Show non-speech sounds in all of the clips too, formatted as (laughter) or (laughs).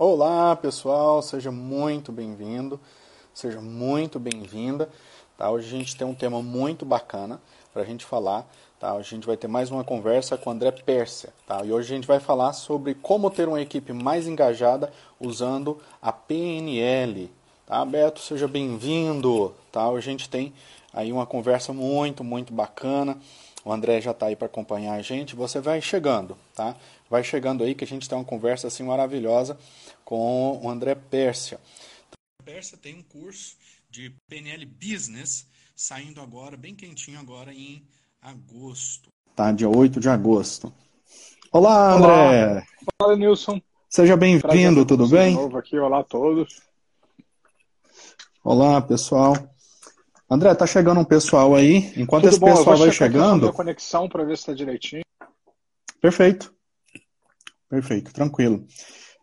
Olá, pessoal, seja muito bem-vindo, seja muito bem-vinda. Tá? Hoje a gente tem um tema muito bacana para a gente falar. Tá? Hoje a gente vai ter mais uma conversa com o André Pérsia. Tá? E hoje a gente vai falar sobre como ter uma equipe mais engajada usando a PNL. Tá, Beto? Seja bem-vindo. Tá? Hoje a gente tem aí uma conversa muito, muito bacana. O André já está aí para acompanhar a gente. Você vai chegando, tá? Vai chegando aí que a gente tem uma conversa assim maravilhosa com o André Pérsia. O Pérsia tem um curso de PNL Business saindo agora, bem quentinho agora em agosto. Tá, dia 8 de agosto. Olá, André! Olá, Fala, Nilson. Seja bem-vindo, tudo bem? novo aqui. Olá a todos. Olá, pessoal. André, tá chegando um pessoal aí. Enquanto Tudo esse bom, pessoal vai chegando. A conexão para ver se está direitinho. Perfeito. Perfeito, tranquilo.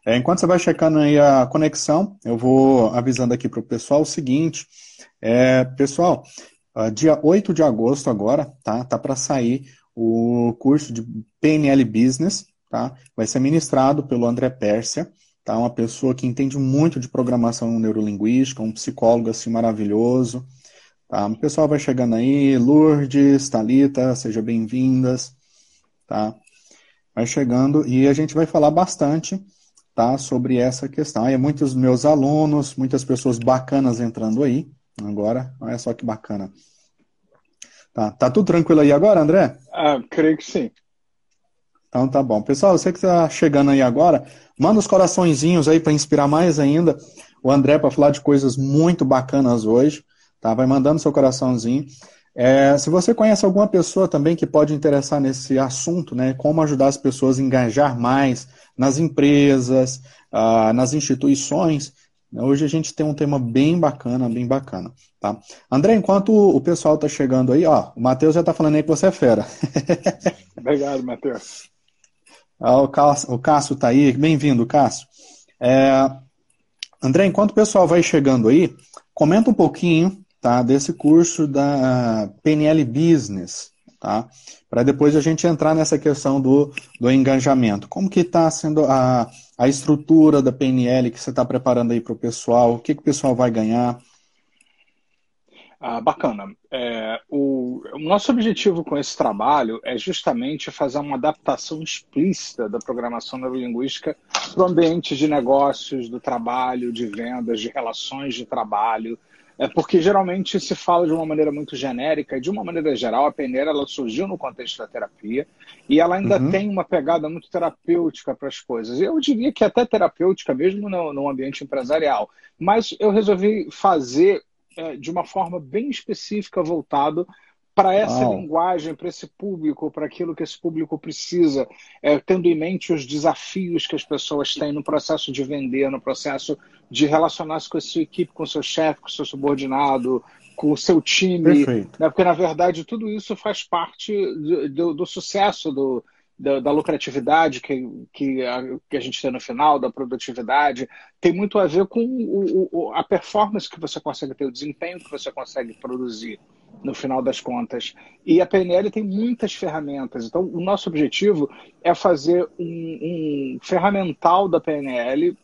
É, enquanto você vai checando aí a conexão, eu vou avisando aqui para o pessoal o seguinte. É, pessoal, uh, dia 8 de agosto agora, tá? Tá para sair o curso de PNL Business, tá? Vai ser ministrado pelo André Pérsia, tá? Uma pessoa que entende muito de programação neurolinguística, um psicólogo assim maravilhoso, Tá? O pessoal vai chegando aí, Lourdes, Talita, sejam bem-vindas, tá? Vai chegando e a gente vai falar bastante, tá, sobre essa questão. Aí muitos meus alunos, muitas pessoas bacanas entrando aí. Agora, olha só que bacana. Tá, tá tudo tranquilo aí agora, André? Ah, creio que sim. Então tá bom. Pessoal, você que está chegando aí agora, manda os coraçõezinhos aí para inspirar mais ainda o André para falar de coisas muito bacanas hoje. Tá? Vai mandando seu coraçãozinho. É, se você conhece alguma pessoa também que pode interessar nesse assunto, né, como ajudar as pessoas a engajar mais nas empresas, ah, nas instituições, hoje a gente tem um tema bem bacana, bem bacana. Tá? André, enquanto o pessoal está chegando aí, ó, o Matheus já está falando aí que você é fera. (laughs) Obrigado, Matheus. Ah, o Cássio está aí, bem-vindo, Cássio. É, André, enquanto o pessoal vai chegando aí, comenta um pouquinho tá, desse curso da PNL Business, tá? Para depois a gente entrar nessa questão do, do engajamento. Como que está sendo a, a estrutura da PNL que você está preparando aí para o pessoal? O que, que o pessoal vai ganhar? Ah, bacana. É, o, o, nosso objetivo com esse trabalho é justamente fazer uma adaptação explícita da programação neurolinguística para o ambiente de negócios, do trabalho, de vendas, de relações de trabalho, é porque geralmente se fala de uma maneira muito genérica, e de uma maneira geral, a peneira ela surgiu no contexto da terapia e ela ainda uhum. tem uma pegada muito terapêutica para as coisas. Eu diria que até terapêutica mesmo no, no ambiente empresarial. Mas eu resolvi fazer é, de uma forma bem específica, voltado para essa Uau. linguagem, para esse público, para aquilo que esse público precisa, é, tendo em mente os desafios que as pessoas têm no processo de vender, no processo de relacionar-se com a sua equipe, com o seu chefe, com o seu subordinado, com o seu time. Né? Porque, na verdade, tudo isso faz parte do, do, do sucesso do, da, da, lucratividade que, que a, que, a, gente tem no final, da produtividade, tem muito a ver com o, o, a performance que você consegue ter, o desempenho que você consegue produzir no final das contas. E a PNL tem muitas ferramentas. Então, o nosso objetivo é fazer um, um ferramental da PNL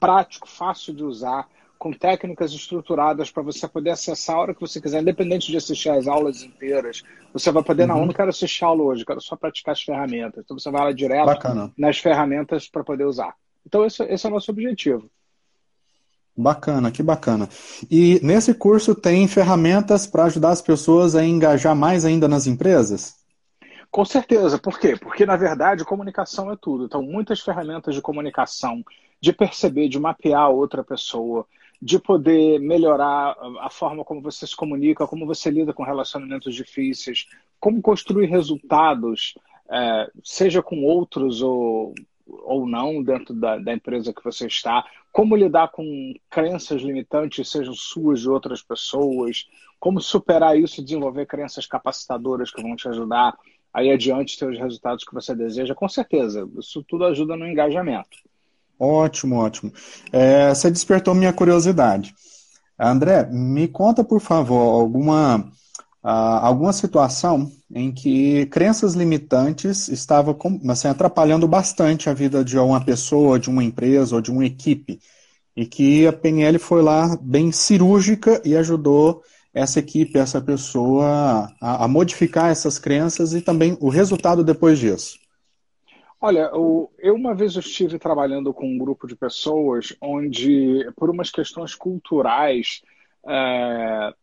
prático, fácil de usar, com técnicas estruturadas para você poder acessar a hora que você quiser, independente de assistir as aulas inteiras. Você vai poder, uhum. não, eu não quero assistir aula hoje, quero só praticar as ferramentas. Então você vai lá direto Bacana. nas ferramentas para poder usar. Então esse, esse é o nosso objetivo. Bacana, que bacana. E nesse curso tem ferramentas para ajudar as pessoas a engajar mais ainda nas empresas? Com certeza. Por quê? Porque, na verdade, comunicação é tudo. Então, muitas ferramentas de comunicação, de perceber, de mapear outra pessoa, de poder melhorar a forma como você se comunica, como você lida com relacionamentos difíceis, como construir resultados, é, seja com outros ou, ou não dentro da, da empresa que você está, como lidar com crenças limitantes, sejam suas de outras pessoas, como superar isso, desenvolver crenças capacitadoras que vão te ajudar aí adiante ter os resultados que você deseja, com certeza. Isso tudo ajuda no engajamento. Ótimo, ótimo. É, você despertou minha curiosidade. André, me conta, por favor, alguma ah, alguma situação em que crenças limitantes estavam assim, atrapalhando bastante a vida de uma pessoa, de uma empresa ou de uma equipe. E que a PNL foi lá bem cirúrgica e ajudou essa equipe, essa pessoa a, a modificar essas crenças e também o resultado depois disso. Olha, eu uma vez estive trabalhando com um grupo de pessoas onde, por umas questões culturais, é,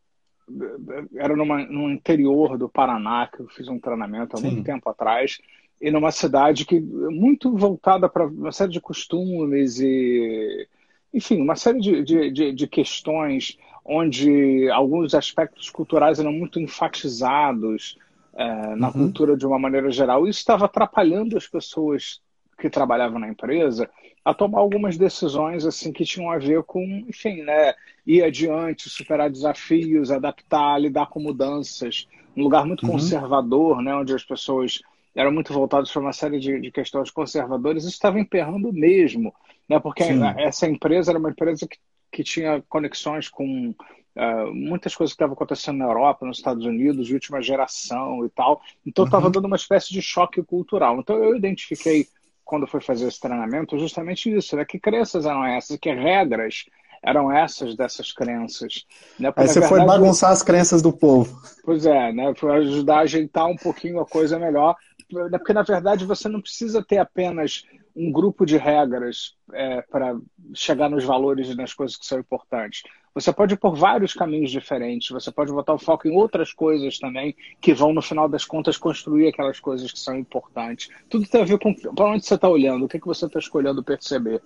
era numa, no interior do Paraná, que eu fiz um treinamento há Sim. muito tempo atrás, e numa cidade que muito voltada para uma série de costumes e, enfim, uma série de, de, de, de questões onde alguns aspectos culturais eram muito enfatizados é, na uhum. cultura de uma maneira geral. Isso estava atrapalhando as pessoas que trabalhavam na empresa a tomar algumas decisões assim que tinham a ver com, enfim, né, ir adiante, superar desafios, adaptar, lidar com mudanças. Um lugar muito uhum. conservador, né, onde as pessoas eram muito voltadas para uma série de, de questões conservadoras, isso estava emperrando mesmo, né, porque Sim. essa empresa era uma empresa que, que tinha conexões com Uh, muitas coisas que estavam acontecendo na Europa, nos Estados Unidos, de última geração e tal. Então estava uhum. dando uma espécie de choque cultural. Então eu identifiquei quando fui fazer esse treinamento, justamente isso, né? que crenças eram essas, que regras eram essas dessas crenças. Né? Porque, Aí você verdade, foi bagunçar as crenças do povo. Pois é, né? foi ajudar a ajeitar um pouquinho a coisa melhor, né? porque na verdade você não precisa ter apenas um grupo de regras é, para chegar nos valores e nas coisas que são importantes. Você pode ir por vários caminhos diferentes, você pode botar o foco em outras coisas também, que vão, no final das contas, construir aquelas coisas que são importantes. Tudo tem a ver com para onde você está olhando, o que, que você está escolhendo perceber.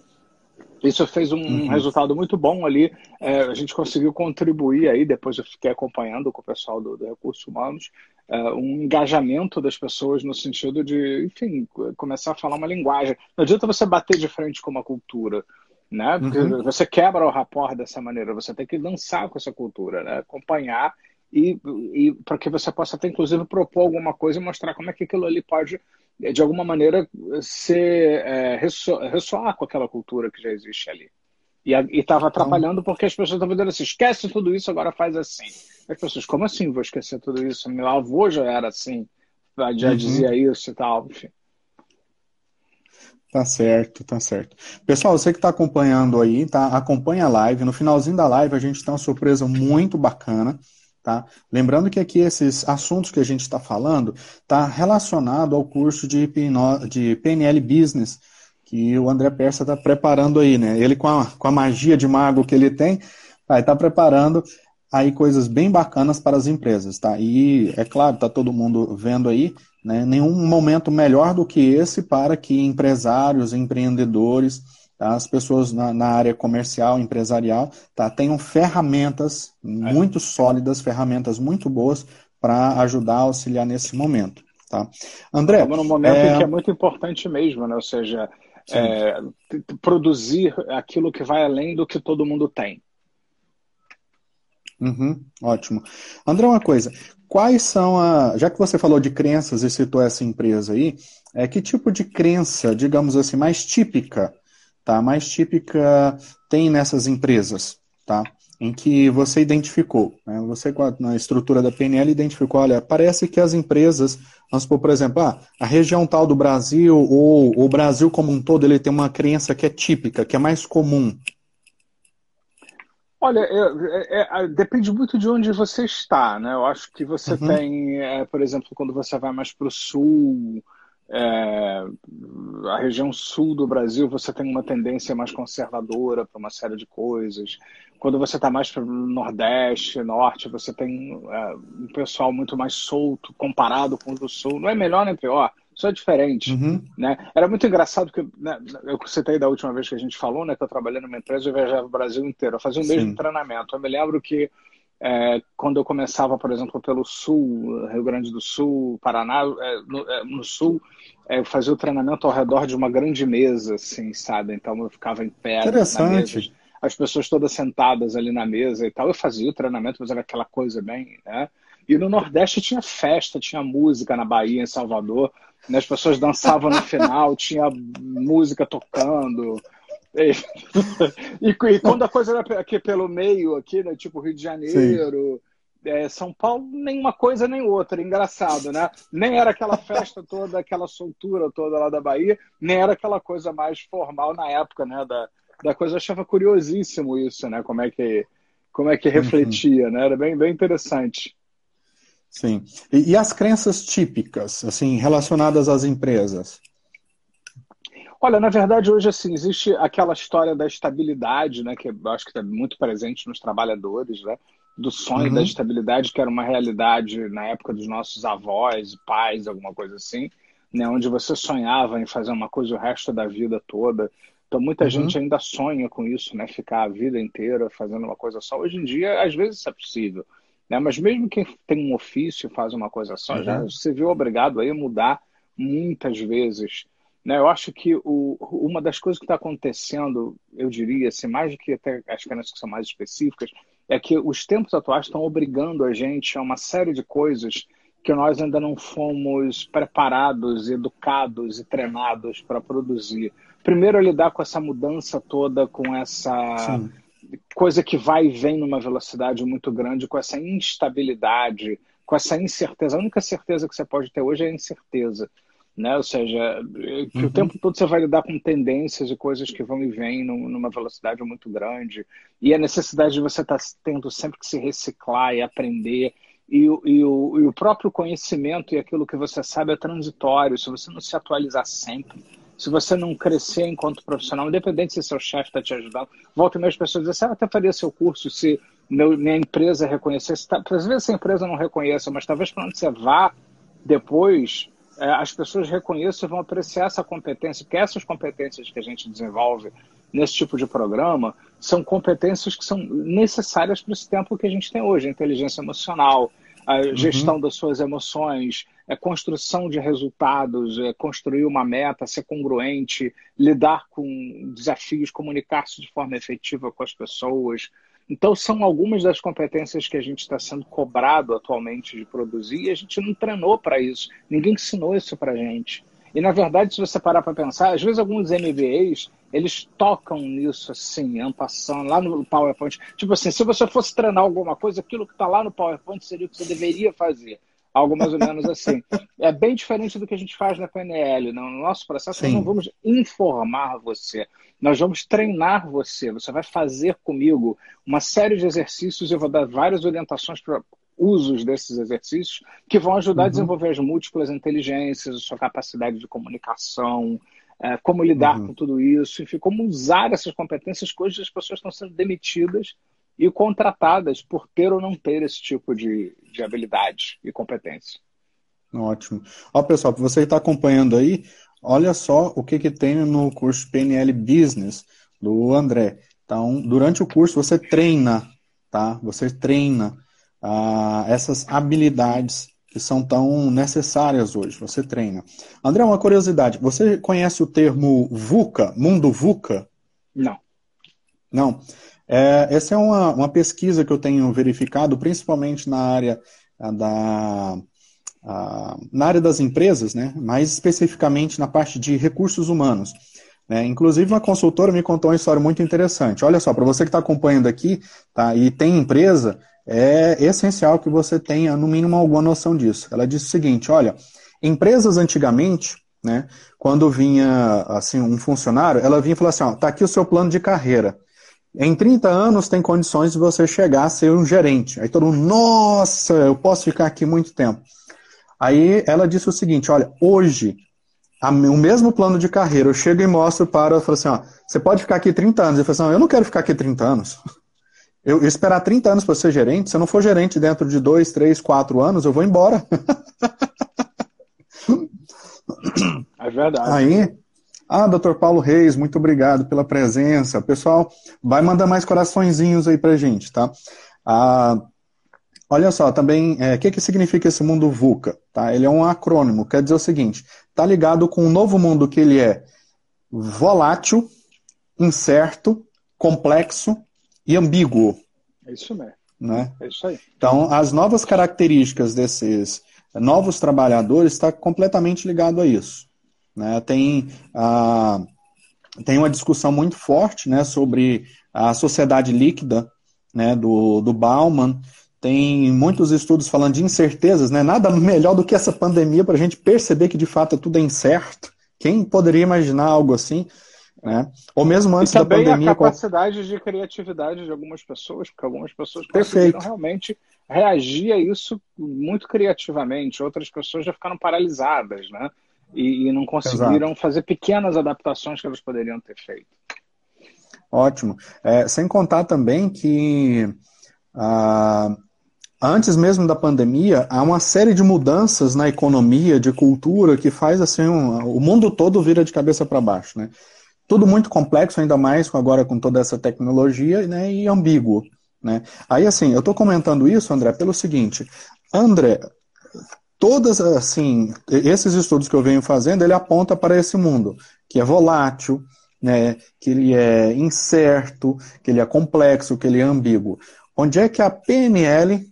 Isso fez um uhum. resultado muito bom ali. É, a gente conseguiu contribuir aí, depois eu fiquei acompanhando com o pessoal do, do Recursos Humanos, é, um engajamento das pessoas no sentido de, enfim, começar a falar uma linguagem. Não adianta você bater de frente com uma cultura né? Porque uhum. você quebra o rapport dessa maneira, você tem que dançar com essa cultura, né? acompanhar e, e para que você possa até inclusive propor alguma coisa e mostrar como é que aquilo ali pode de alguma maneira ser é, ressoar com aquela cultura que já existe ali. E estava atrapalhando porque as pessoas estavam dizendo assim, esquece tudo isso, agora faz assim. As pessoas, como assim vou esquecer tudo isso? Meu avô já era assim, já uhum. dizia isso e tal, enfim. Tá certo, tá certo. Pessoal, você que está acompanhando aí, tá? Acompanha a live. No finalzinho da live a gente tem uma surpresa muito bacana, tá? Lembrando que aqui esses assuntos que a gente está falando tá relacionado ao curso de, de PNL Business que o André Persa está preparando aí, né? Ele com a, com a magia de mago que ele tem, vai estar tá preparando aí coisas bem bacanas para as empresas, tá? E é claro, tá todo mundo vendo aí, né? Nenhum momento melhor do que esse para que empresários, empreendedores, tá? as pessoas na, na, área comercial, empresarial, tá? tenham ferramentas é. muito sólidas, ferramentas muito boas para ajudar a auxiliar nesse momento, tá? André, Estamos num momento é... em que é muito importante mesmo, né? Ou seja, é, produzir aquilo que vai além do que todo mundo tem. Uhum, ótimo. André, uma coisa. Quais são a. Já que você falou de crenças e citou essa empresa aí, é, que tipo de crença, digamos assim, mais típica, tá? Mais típica tem nessas empresas, tá? Em que você identificou, né? Você na estrutura da PNL identificou, olha, parece que as empresas, vamos supor, por exemplo, ah, a região tal do Brasil ou o Brasil como um todo, ele tem uma crença que é típica, que é mais comum, Olha, é, é, é, depende muito de onde você está, né? Eu acho que você uhum. tem, é, por exemplo, quando você vai mais para o sul, é, a região sul do Brasil, você tem uma tendência mais conservadora para uma série de coisas. Quando você está mais para o Nordeste, Norte, você tem é, um pessoal muito mais solto comparado com o do Sul. Não é melhor nem pior, só é diferente, uhum. né? Era muito engraçado que né, eu citei da última vez que a gente falou, né? Que eu trabalhei numa empresa e viajava o Brasil inteiro, eu fazia o mesmo Sim. treinamento. Eu me lembro que é, quando eu começava, por exemplo, pelo Sul, Rio Grande do Sul, Paraná, é, no, é, no, Sul, é, eu fazia o treinamento ao redor de uma grande mesa, assim, sabe? Então eu ficava em pé na mesa, as pessoas todas sentadas ali na mesa e tal. Eu fazia o treinamento, mas era aquela coisa bem, né? E no Nordeste tinha festa, tinha música na Bahia, em Salvador. Né? As pessoas dançavam no final, tinha música tocando. (laughs) E, e, quando a coisa era aqui pelo meio, aqui, né? tipo Rio de Janeiro, é, São Paulo, nem uma coisa nem outra, engraçado, né? Nem era aquela festa toda, aquela soltura toda lá da Bahia, nem era aquela coisa mais formal na época, né? Da, da coisa, eu achava curiosíssimo isso, né? Como é que, como é que refletia, uhum. né? Era bem, bem interessante. Sim. E, e, as crenças típicas, assim, relacionadas às empresas? Olha, na verdade, hoje, assim, existe aquela história da estabilidade, né? Que eu acho que está muito presente nos trabalhadores, né? Do sonho uhum. da estabilidade, que era uma realidade na época dos nossos avós, pais, alguma coisa assim, né? Onde você sonhava em fazer uma coisa o resto da vida toda. Então, muita uhum. gente ainda sonha com isso, né? Ficar a vida inteira fazendo uma coisa só. Hoje em dia, às vezes, isso é possível. Né? Mas mesmo quem tem um ofício e faz uma coisa só, uhum. já se viu obrigado aí a mudar muitas vezes. Né? Eu acho que o, uma das coisas que está acontecendo, eu diria, assim, mais do que até as crenças que são mais específicas, é que os tempos atuais estão obrigando a gente a uma série de coisas que nós ainda não fomos preparados, educados e treinados para produzir. Primeiro, lidar com essa mudança toda, com essa Sim coisa que vai e vem numa velocidade muito grande, com essa instabilidade, com essa incerteza. A única certeza que você pode ter hoje é a incerteza. Né? Ou seja, que uhum. o tempo todo você vai lidar com tendências e coisas que vão e vêm numa velocidade muito grande. E a necessidade de você estar tá tendo sempre que se reciclar e aprender. E, e, o, e o próprio conhecimento e aquilo que você sabe é transitório. Se você não se atualizar sempre, se você não crescer enquanto profissional, independente se seu chefe está te ajudando, volta e meia as pessoas dizem, você até faria seu curso se meu, minha empresa reconhecesse. Tá, às vezes a empresa não reconheça, mas talvez para onde você vá depois, é, as pessoas reconheçam e vão apreciar essa competência, porque essas competências que a gente desenvolve nesse tipo de programa são competências que são necessárias para esse tempo que a gente tem hoje, a inteligência emocional, a uhum. gestão das suas emoções, é construção de resultados, é construir uma meta, ser congruente, lidar com desafios, comunicar-se de forma efetiva com as pessoas. Então, são algumas das competências que a gente está sendo cobrado atualmente de produzir e a gente não treinou para isso. Ninguém ensinou isso para a gente. E, na verdade, se você parar para pensar, às vezes alguns MBAs, eles tocam nisso assim, ampassando, lá no PowerPoint. Tipo assim, se você fosse treinar alguma coisa, aquilo que está lá no PowerPoint seria o que você deveria fazer algo mais ou menos assim. (laughs) É bem diferente do que a gente faz na PNL. No nosso processo, Sim. nós não vamos informar você, nós vamos treinar você. Você vai fazer comigo uma série de exercícios, eu vou dar várias orientações para usos desses exercícios que vão ajudar uhum. a desenvolver as múltiplas inteligências, a sua capacidade de comunicação, é, como lidar uhum. com tudo isso, enfim, como usar essas competências, coisas as pessoas estão sendo demitidas e contratadas por ter ou não ter esse tipo de, de habilidade e competência. Ótimo. Ó, pessoal, para você que está acompanhando aí, olha só o que, que tem no curso PNL Business do André. Então, durante o curso você treina, tá? Você treina ah, essas habilidades que são tão necessárias hoje. Você treina. André, uma curiosidade. Você conhece o termo VUCA, mundo VUCA? Não. Não. É, essa é uma, uma pesquisa que eu tenho verificado, principalmente na área da, a, na área das empresas, né? mais especificamente na parte de recursos humanos. Né? Inclusive, uma consultora me contou uma história muito interessante. Olha só, para você que está acompanhando aqui tá, e tem empresa, é essencial que você tenha, no mínimo, alguma noção disso. Ela disse o seguinte: olha, empresas antigamente, né, quando vinha assim um funcionário, ela vinha e falava assim: ó, tá aqui o seu plano de carreira. Em 30 anos tem condições de você chegar a ser um gerente. Aí todo mundo, nossa, eu posso ficar aqui muito tempo. Aí ela disse o seguinte: olha, hoje, a, o mesmo plano de carreira, eu chego e mostro para, falo assim: ó, você pode ficar aqui 30 anos. Eu falo assim: eu não quero ficar aqui 30 anos. (laughs) Eu, eu esperar 30 anos para ser gerente, se eu não for gerente dentro de 2, 3, 4 anos, eu vou embora. (laughs) É verdade. Aí, ah, doutor Paulo Reis, muito obrigado pela presença. Pessoal, vai mandar mais coraçõezinhos aí pra gente, tá? Ah, olha só, também, o é, que, que significa esse mundo VUCA? Tá? Ele é um acrônimo, quer dizer o seguinte, tá ligado com um novo mundo que ele é volátil, incerto, complexo e ambíguo. É isso mesmo. Né? É isso aí. Então, as novas características desses novos trabalhadores está completamente ligado a isso. Né? Tem, a, tem uma discussão muito forte né, sobre a sociedade líquida né, do, do Bauman, tem muitos estudos falando de incertezas, né? Nada melhor do que essa pandemia para a gente perceber que de fato tudo é incerto. Quem poderia imaginar algo assim? Né? Ou mesmo antes da pandemia. a capacidade de criatividade de algumas pessoas, porque algumas pessoas Perfeito. conseguiram realmente reagir a isso muito criativamente. Outras pessoas já ficaram paralisadas, né? E, e não conseguiram Exato. fazer pequenas adaptações que elas poderiam ter feito. Ótimo. É, sem contar também que ah, antes mesmo da pandemia, há uma série de mudanças na economia, de cultura, que faz assim, um, o mundo todo vira de cabeça para baixo, né? Tudo muito complexo, ainda mais agora com toda essa tecnologia, né, e ambíguo, né? Aí, assim, eu estou comentando isso, André, pelo seguinte, André, todas, assim, esses estudos que eu venho fazendo, ele aponta para esse mundo, que é volátil, né, que ele é incerto, que ele é complexo, que ele é ambíguo. Onde é que a PNL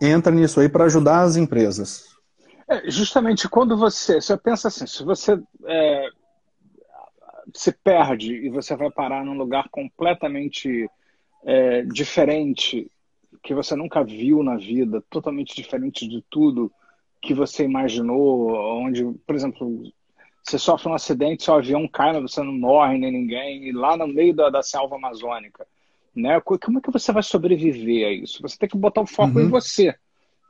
entra nisso aí para ajudar as empresas? É, justamente quando você, você pensa assim, se você é, se perde e você vai parar num lugar completamente é, diferente, que você nunca viu na vida, totalmente diferente de tudo que você imaginou, onde, por exemplo, você sofre um acidente, seu avião cai, mas você não morre nem ninguém, e lá no meio da, da selva amazônica. Né? Como é que você vai sobreviver a isso? Você tem que botar o foco uhum. em você.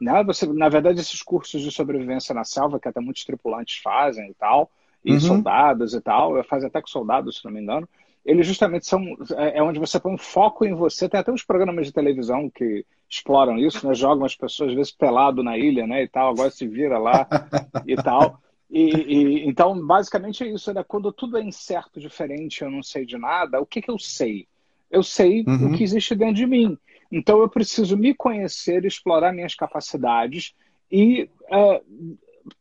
Né? Você, na verdade, esses cursos de sobrevivência na selva, que até muitos tripulantes fazem e tal, e uhum. soldados e tal, fazem até com soldados, se não me engano, eles justamente são é, é onde você põe um foco em você. Tem até uns programas de televisão que exploram isso, né? Jogam as pessoas às vezes pelado na ilha, né? E tal, agora se vira lá (laughs) e tal. E, e, então, basicamente é isso, né? Quando tudo é incerto, diferente, eu não sei de nada, o que, que eu sei? Eu sei uhum. o que existe dentro de mim. Então eu preciso me conhecer, explorar minhas capacidades e é,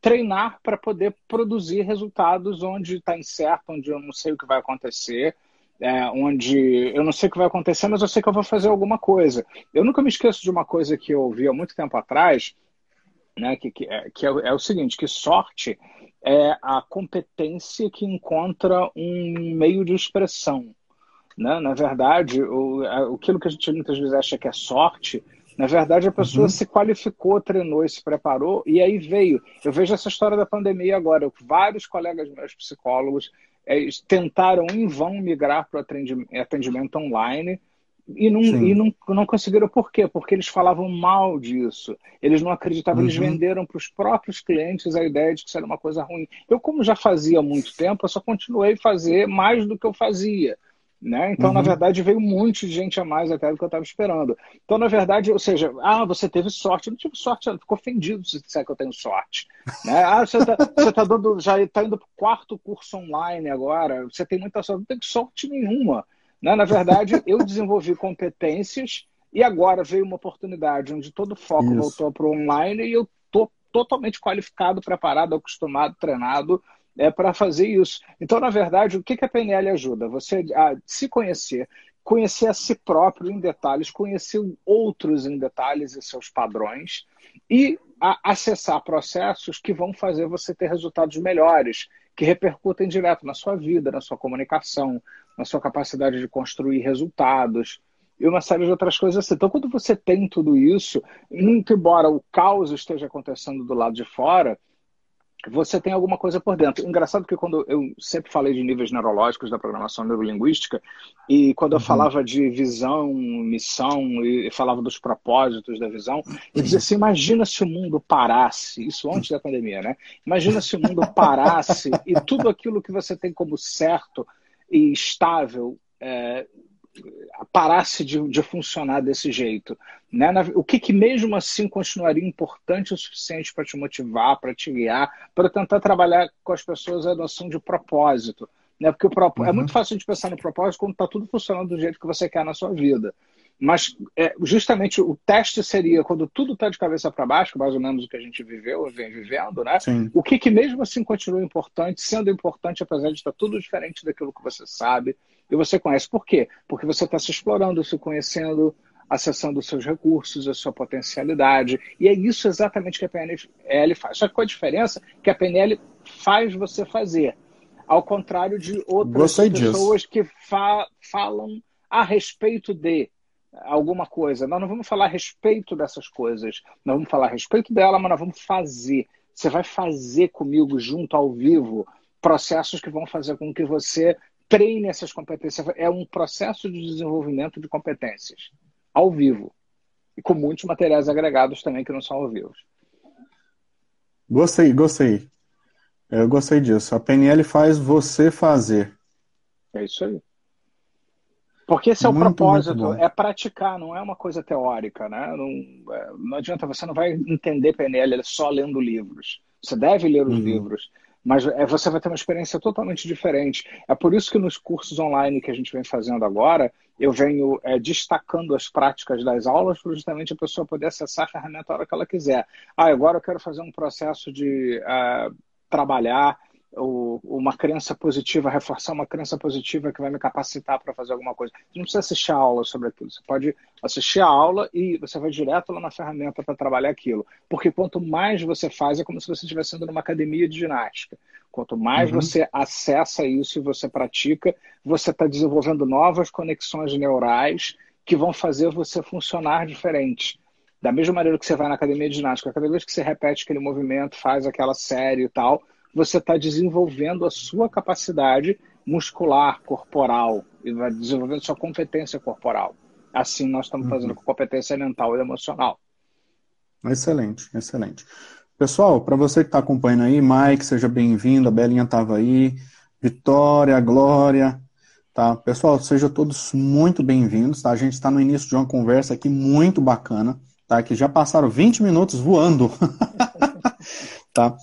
treinar para poder produzir resultados onde está incerto, onde eu não sei o que vai acontecer, é, onde eu não sei o que vai acontecer, mas eu sei que eu vou fazer alguma coisa. Eu nunca me esqueço de uma coisa que eu ouvi há muito tempo atrás, né, que, que, é, que é, é o seguinte, que sorte é a competência que encontra um meio de expressão. Né? Na verdade, o, aquilo que a gente muitas vezes acha que é sorte, na verdade a pessoa uhum. se qualificou, treinou e se preparou, e aí veio. Eu vejo essa história da pandemia agora. Vários colegas meus psicólogos é, tentaram em vão migrar para o atendimento, online e, não, e não, não conseguiram por quê? Porque eles falavam mal disso. Eles não acreditavam, uhum. eles venderam para os próprios clientes a ideia de que isso era uma coisa ruim. Eu, como já fazia há muito tempo, eu só continuei a fazer mais do que eu fazia. Né? Então, uhum. na verdade, veio um monte de gente a mais até do que eu estava esperando. Então, na verdade, ou seja, ah, você teve sorte. Eu não tive sorte, eu fico ofendido se disser que eu tenho sorte. Né? Ah, você (laughs) está tá dando, já está indo para o quarto curso online agora, você tem muita sorte. Não tenho sorte nenhuma. Né? Na verdade, eu (laughs) desenvolvi competências e agora veio uma oportunidade onde todo o foco Isso. voltou para o online e eu estou totalmente qualificado, preparado, acostumado, treinado é, para fazer isso. Então, na verdade, o que, que a PNL ajuda? Você a se conhecer, conhecer a si próprio em detalhes, conhecer outros em detalhes e seus padrões e acessar processos que vão fazer você ter resultados melhores, que repercutem direto na sua vida, na sua comunicação, na sua capacidade de construir resultados e uma série de outras coisas assim. Então, quando você tem tudo isso, muito embora o caos esteja acontecendo do lado de fora, você tem alguma coisa por dentro. Engraçado que quando eu sempre falei de níveis neurológicos da programação neurolinguística, e quando eu uhum. falava de visão, missão, e falava dos propósitos da visão, eu dizia assim: imagina se o mundo parasse, isso antes da pandemia, né? Imagina se o mundo parasse e tudo aquilo que você tem como certo e estável é, parasse de, de funcionar desse jeito. Né? O que, que mesmo assim continuaria importante o suficiente para te motivar, para te guiar, para tentar trabalhar com as pessoas a noção de propósito. Né? Porque o propó... É uhum. é muito fácil de pensar no propósito quando está tudo funcionando do jeito que você quer na sua vida. Mas é, justamente o teste seria quando tudo está de cabeça para baixo, mais ou menos o que a gente viveu, vem vivendo, né? Sim. O que, que mesmo assim continua importante, sendo importante apesar de estar tudo diferente daquilo que você sabe e você conhece. Por quê? Porque você está se explorando, se conhecendo, acessando os seus recursos, a sua potencialidade. E é isso exatamente que a PNL faz. Só que com a diferença que a PNL faz você fazer. Ao contrário de outras Gostei pessoas disso. que fa falam a respeito de alguma coisa. Nós não vamos falar a respeito dessas coisas. Nós vamos falar a respeito dela, mas nós vamos fazer. Você vai fazer comigo, junto ao vivo, processos que vão fazer com que você treine essas competências. É um processo de desenvolvimento de competências ao vivo. E com muitos materiais agregados também que não são ao vivo. Gostei, gostei. Eu gostei disso. A PNL faz você fazer. É isso aí. Porque esse é o muito, propósito, muito é praticar, não é uma coisa teórica, né? Não, é, não adianta, você não vai entender PNL só lendo livros. Você deve ler os uhum. livros, mas é, você vai ter uma experiência totalmente diferente. É por isso que nos cursos online que a gente vem fazendo agora, eu venho é, destacando as práticas das aulas para justamente a pessoa poder acessar a ferramenta a hora que ela quiser. Ah, agora eu quero fazer um processo de uh, trabalhar uma crença positiva, reforçar uma crença positiva que vai me capacitar para fazer alguma coisa. Você não precisa assistir a aula sobre aquilo. Você pode assistir a aula e você vai direto lá na ferramenta para trabalhar aquilo. Porque quanto mais você faz, é como se você estivesse indo numa academia de ginástica. Quanto mais uhum. você acessa isso e você pratica, você está desenvolvendo novas conexões neurais que vão fazer você funcionar diferente. Da mesma maneira que você vai na academia de ginástica, cada vez que você repete aquele movimento, faz aquela série e tal, você está desenvolvendo a sua capacidade muscular, corporal, e vai desenvolvendo sua competência corporal. Assim nós estamos fazendo uhum. com competência mental e emocional. Excelente, excelente. Pessoal, para você que está acompanhando aí, Mike, seja bem-vindo, a Belinha estava aí, Vitória, Glória, tá? Pessoal, sejam todos muito bem-vindos, tá? A gente está no início de uma conversa aqui muito bacana, tá? Que já passaram 20 minutos voando, (laughs) tá?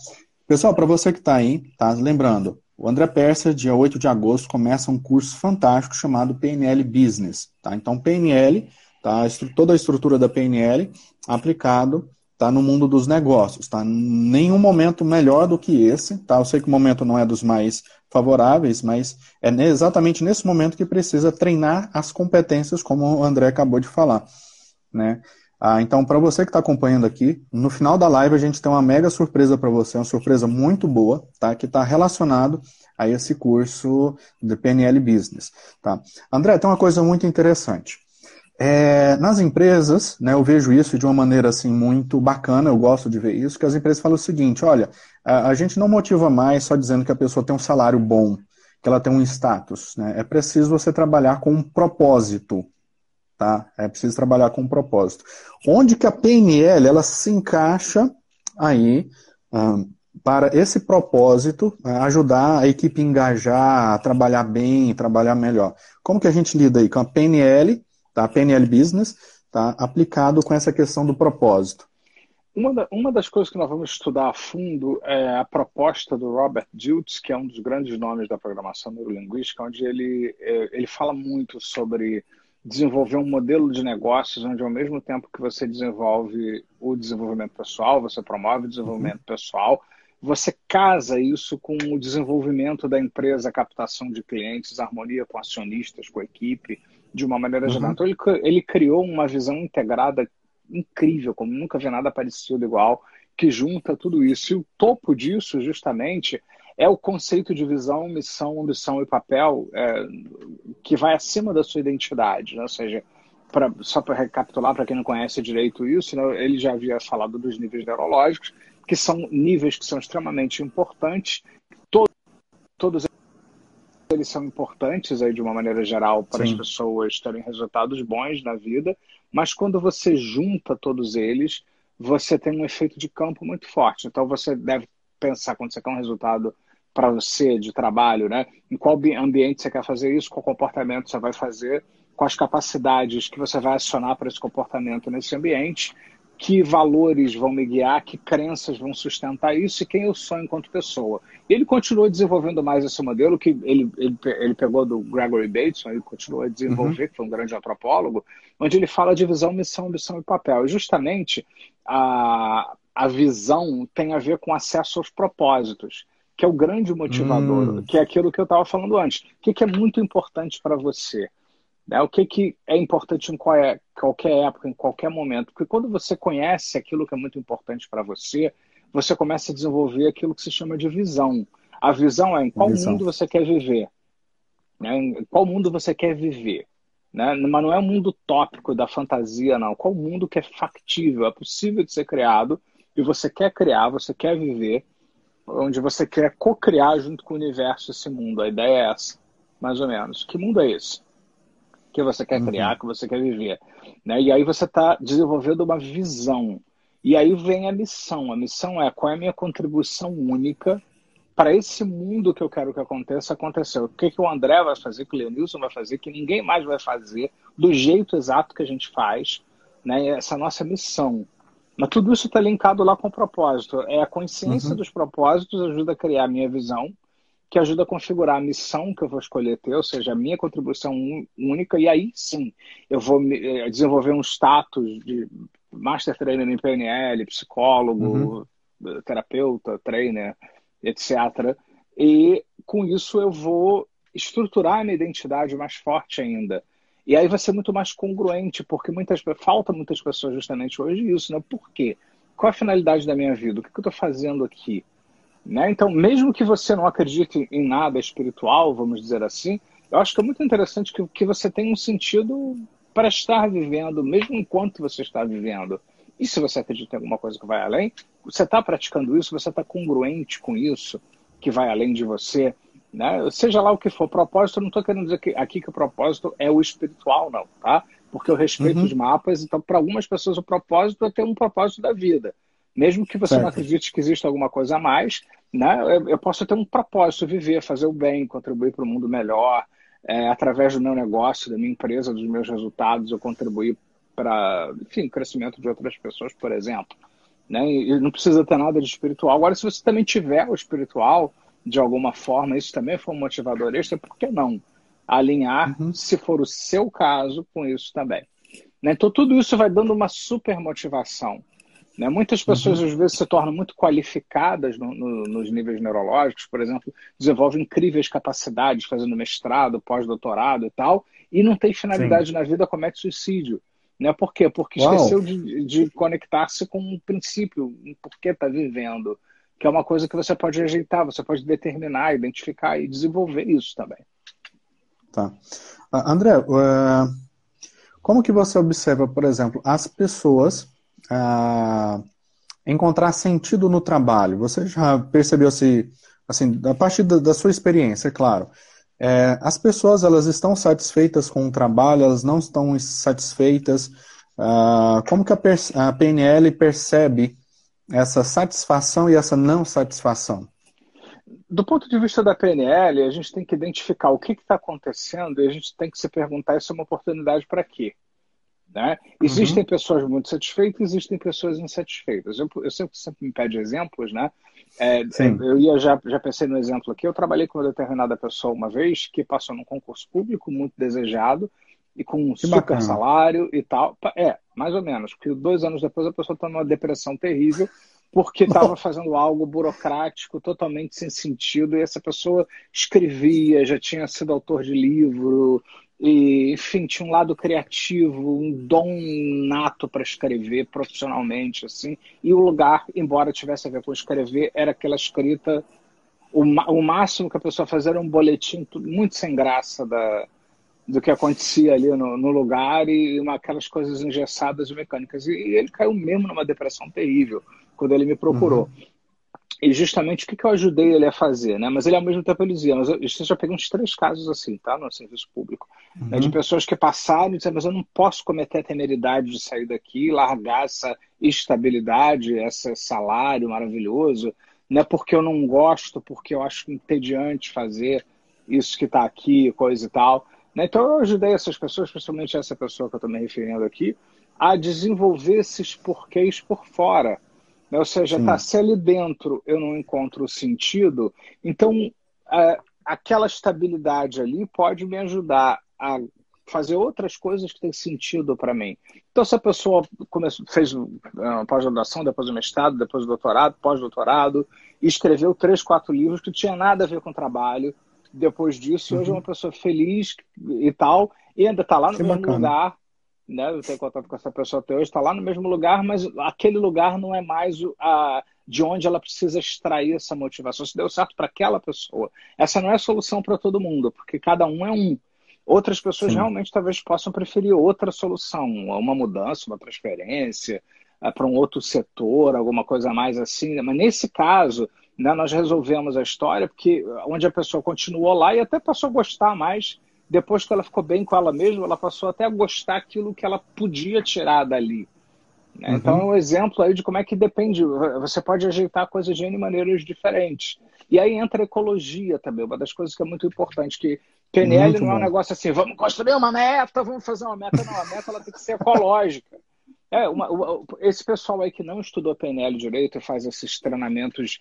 Pessoal, para você que está aí, tá? Lembrando, o André Persa, dia 8 de agosto, começa um curso fantástico chamado PNL Business. Tá? Então, PNL, tá? toda a estrutura da PNL aplicado tá? no mundo dos negócios. Tá? Nenhum momento melhor do que esse. Tá? Eu sei que o momento não é dos mais favoráveis, mas é exatamente nesse momento que precisa treinar as competências, como o André acabou de falar. Né? Ah, então, para você que está acompanhando aqui, no final da live a gente tem uma mega surpresa para você, uma surpresa muito boa, tá? Que está relacionado a esse curso de PNL Business, tá? André, tem uma coisa muito interessante. É, nas empresas, né, eu vejo isso de uma maneira assim muito bacana, eu gosto de ver isso, que as empresas falam o seguinte, olha, a, a gente não motiva mais só dizendo que a pessoa tem um salário bom, que ela tem um status, né? É preciso você trabalhar com um propósito, Tá? É preciso trabalhar com um propósito. Onde que a PNL ela se encaixa aí um, para esse propósito, uh, ajudar a equipe a engajar, a trabalhar bem, trabalhar melhor. Como que a gente lida aí com a PNL, tá? PNL Business, tá? aplicado com essa questão do propósito? Uma, da, uma, das coisas que nós vamos estudar a fundo é a proposta do Robert Diltz, que é um dos grandes nomes da programação neurolinguística, onde ele, é, ele fala muito sobre desenvolver um modelo de negócios onde, ao mesmo tempo que você desenvolve o desenvolvimento pessoal, você promove o desenvolvimento uhum. pessoal, você casa isso com o desenvolvimento da empresa, captação de clientes, harmonia com acionistas, com a equipe, de uma maneira uhum. geral. Então, ele, ele criou uma visão integrada incrível, como nunca vi nada parecido igual, que junta tudo isso. E o topo disso, justamente, é o conceito de visão, missão, ambição e papel é, que vai acima da sua identidade. Né? Ou seja, pra, só para recapitular, para quem não conhece direito isso, né, ele já havia falado dos níveis neurológicos, que são níveis que são extremamente importantes. Todos, todos eles são importantes aí de uma maneira geral para Sim. as pessoas terem resultados bons na vida, mas quando você junta todos eles, você tem um efeito de campo muito forte. Então você deve pensar quando você quer um resultado para você de trabalho, né? Em qual ambiente você quer fazer isso, qual comportamento você vai fazer, quais capacidades que você vai acionar para esse comportamento nesse ambiente, que valores vão me guiar, que crenças vão sustentar isso e quem eu sou enquanto pessoa. Ele continuou desenvolvendo mais esse modelo que ele, ele, ele pegou do Gregory Bateson, ele continuou a desenvolver, uhum. que foi um grande antropólogo, onde ele fala de visão, missão, missão e papel. E justamente a, a visão tem a ver com acesso aos propósitos que é o grande motivador, hum. que é aquilo que eu estava falando antes. O que, que é muito importante para você? Né? O que, que é importante em qualquer, qualquer época, em qualquer momento? Porque quando você conhece aquilo que é muito importante para você, você começa a desenvolver aquilo que se chama de visão. A visão é em qual visão. mundo você quer viver. Né? Em qual mundo você quer viver. Né? Mas não é um mundo tópico da fantasia, não. Qual mundo que é factível, é possível de ser criado e você quer criar, você quer viver, onde você quer co-criar junto com o universo esse mundo. A ideia é essa, mais ou menos. Que mundo é esse? Que você quer uhum. criar, que você quer viver. Né? E aí você está desenvolvendo uma visão. E aí vem a missão. A missão é qual é a minha contribuição única para esse mundo que eu quero que aconteça, aconteceu. O que, que o André vai fazer, que o Leonilson vai fazer, que ninguém mais vai fazer, do jeito exato que a gente faz, né? essa nossa missão. Mas tudo isso está linkado lá com o propósito. É a consciência uhum. dos propósitos ajuda a criar a minha visão, que ajuda a configurar a missão que eu vou escolher ter, ou seja, a minha contribuição única, e aí sim eu vou eh, desenvolver um status de master trainer em PNL, psicólogo, uhum. terapeuta, trainer, etc. E com isso eu vou estruturar a minha identidade mais forte ainda. E aí vai ser muito mais congruente, porque muitas falta muitas pessoas justamente hoje isso, né? Por quê? Qual a finalidade da minha vida? O que eu estou fazendo aqui? Né? Então, mesmo que você não acredite em nada espiritual, vamos dizer assim, eu acho que é muito interessante que, que você tenha um sentido para estar vivendo, mesmo enquanto você está vivendo. E se você acredita em alguma coisa que vai além, você está praticando isso, você está congruente com isso, que vai além de você. Né? Seja lá o que for, propósito, eu não estou querendo dizer que, aqui que o propósito é o espiritual, não, tá? Porque eu respeito uhum. os mapas, então, para algumas pessoas, o propósito é ter um propósito da vida. Mesmo que você certo. não acredite que exista alguma coisa a mais, né? Eu, eu posso ter um propósito, viver, fazer o bem, contribuir para o mundo melhor, é, através do meu negócio, da minha empresa, dos meus resultados, eu contribuir para, enfim, o crescimento de outras pessoas, por exemplo. Né? E não precisa ter nada de espiritual. Agora, se você também tiver o espiritual, de alguma forma, isso também for um motivador extra, por que não alinhar, uhum. se for o seu caso, com isso também? Né? Então, tudo isso vai dando uma super motivação. Né? Muitas pessoas, uhum. às vezes, se tornam muito qualificadas no, no, nos níveis neurológicos, por exemplo, desenvolvem incríveis capacidades fazendo mestrado, pós-doutorado e tal, e não tem finalidade Sim. na vida, comete suicídio. Né? Por quê? Porque Uau. esqueceu de, de conectar-se com um princípio, um porquê está vivendo, que é uma coisa que você pode ajeitar, você pode determinar, identificar e desenvolver isso também. Tá. André, uh, como que você observa, por exemplo, as pessoas uh, encontrar sentido no trabalho? Você já percebeu se, assim, a partir da, sua experiência, é claro, é, as pessoas elas estão satisfeitas com o trabalho, elas não estão satisfeitas. Como que a, a, PNL percebe essa satisfação e essa não satisfação? Do ponto de vista da PNL, a gente tem que identificar o que está acontecendo e a gente tem que se perguntar: isso é uma oportunidade para quê? Né? Existem uhum. pessoas muito satisfeitas, existem pessoas insatisfeitas. Eu, eu sempre, sempre me pede exemplos, né? É, eu ia já, já pensei no exemplo aqui. Eu trabalhei com uma determinada pessoa uma vez que passou num concurso público muito desejado e com um que super bacana. salário e tal. É, mais ou menos, porque dois anos depois a pessoa está numa depressão terrível porque estava (laughs) fazendo algo burocrático totalmente sem sentido e essa pessoa escrevia, já tinha sido autor de livro, e, enfim, tinha um lado criativo, um dom nato para escrever profissionalmente, assim. E o lugar, embora tivesse a ver com escrever, era aquela escrita. O, o máximo que a pessoa fazia era um boletim muito sem graça da, do que acontecia ali no, no lugar e uma, aquelas coisas engessadas e mecânicas. E, e, ele caiu mesmo numa depressão terrível quando ele me procurou. Uhum. E justamente o que, que eu ajudei ele a fazer, né? Mas ele ao mesmo tempo ele dizia, mas eu, eu já peguei uns três casos assim, tá? No serviço público. Uhum. Né? De pessoas que passaram e diziam, mas eu não posso cometer a temeridade de sair daqui, largar essa estabilidade, esse salário maravilhoso, né? Porque eu não gosto, porque eu acho entediante fazer isso que está aqui, coisa e tal. Né? Então eu ajudei essas pessoas, principalmente essa pessoa que eu estou me referindo aqui, a desenvolver esses porquês por fora né? Ou seja, tá, se ali dentro eu não encontro sentido, então é, aquela estabilidade ali pode me ajudar a fazer outras coisas que têm sentido para mim. Então, se a pessoa começou, fez uma pós-graduação, depois o mestrado, depois o doutorado, pós-doutorado, escreveu três, quatro livros que não tinha nada a ver com trabalho, depois disso, uhum. hoje é uma pessoa feliz e tal, e ainda está lá no que mesmo bacana. lugar, né, eu tenho contato com essa pessoa até hoje, está lá no mesmo lugar, mas aquele lugar não é mais a, de onde ela precisa extrair essa motivação. Se deu certo para aquela pessoa. Essa não é a solução para todo mundo, porque cada um é um. Outras pessoas Sim. realmente talvez possam preferir outra solução, uma mudança, uma transferência é, para um outro setor, alguma coisa mais assim. Mas nesse caso, né, nós resolvemos a história porque onde a pessoa continuou lá e até passou a gostar mais. Depois que ela ficou bem com ela mesma, ela passou até a gostar aquilo que ela podia tirar dali. Né? Uhum. Então é um exemplo aí de como é que depende. Você pode ajeitar coisas de N maneiras diferentes. E aí entra a ecologia também, uma das coisas que é muito importante, que PNL muito não é um negócio assim, vamos construir uma meta, vamos fazer uma meta. Não, a meta ela tem que ser ecológica. É, uma, uma, esse pessoal aí que não estudou PNL direito e faz esses treinamentos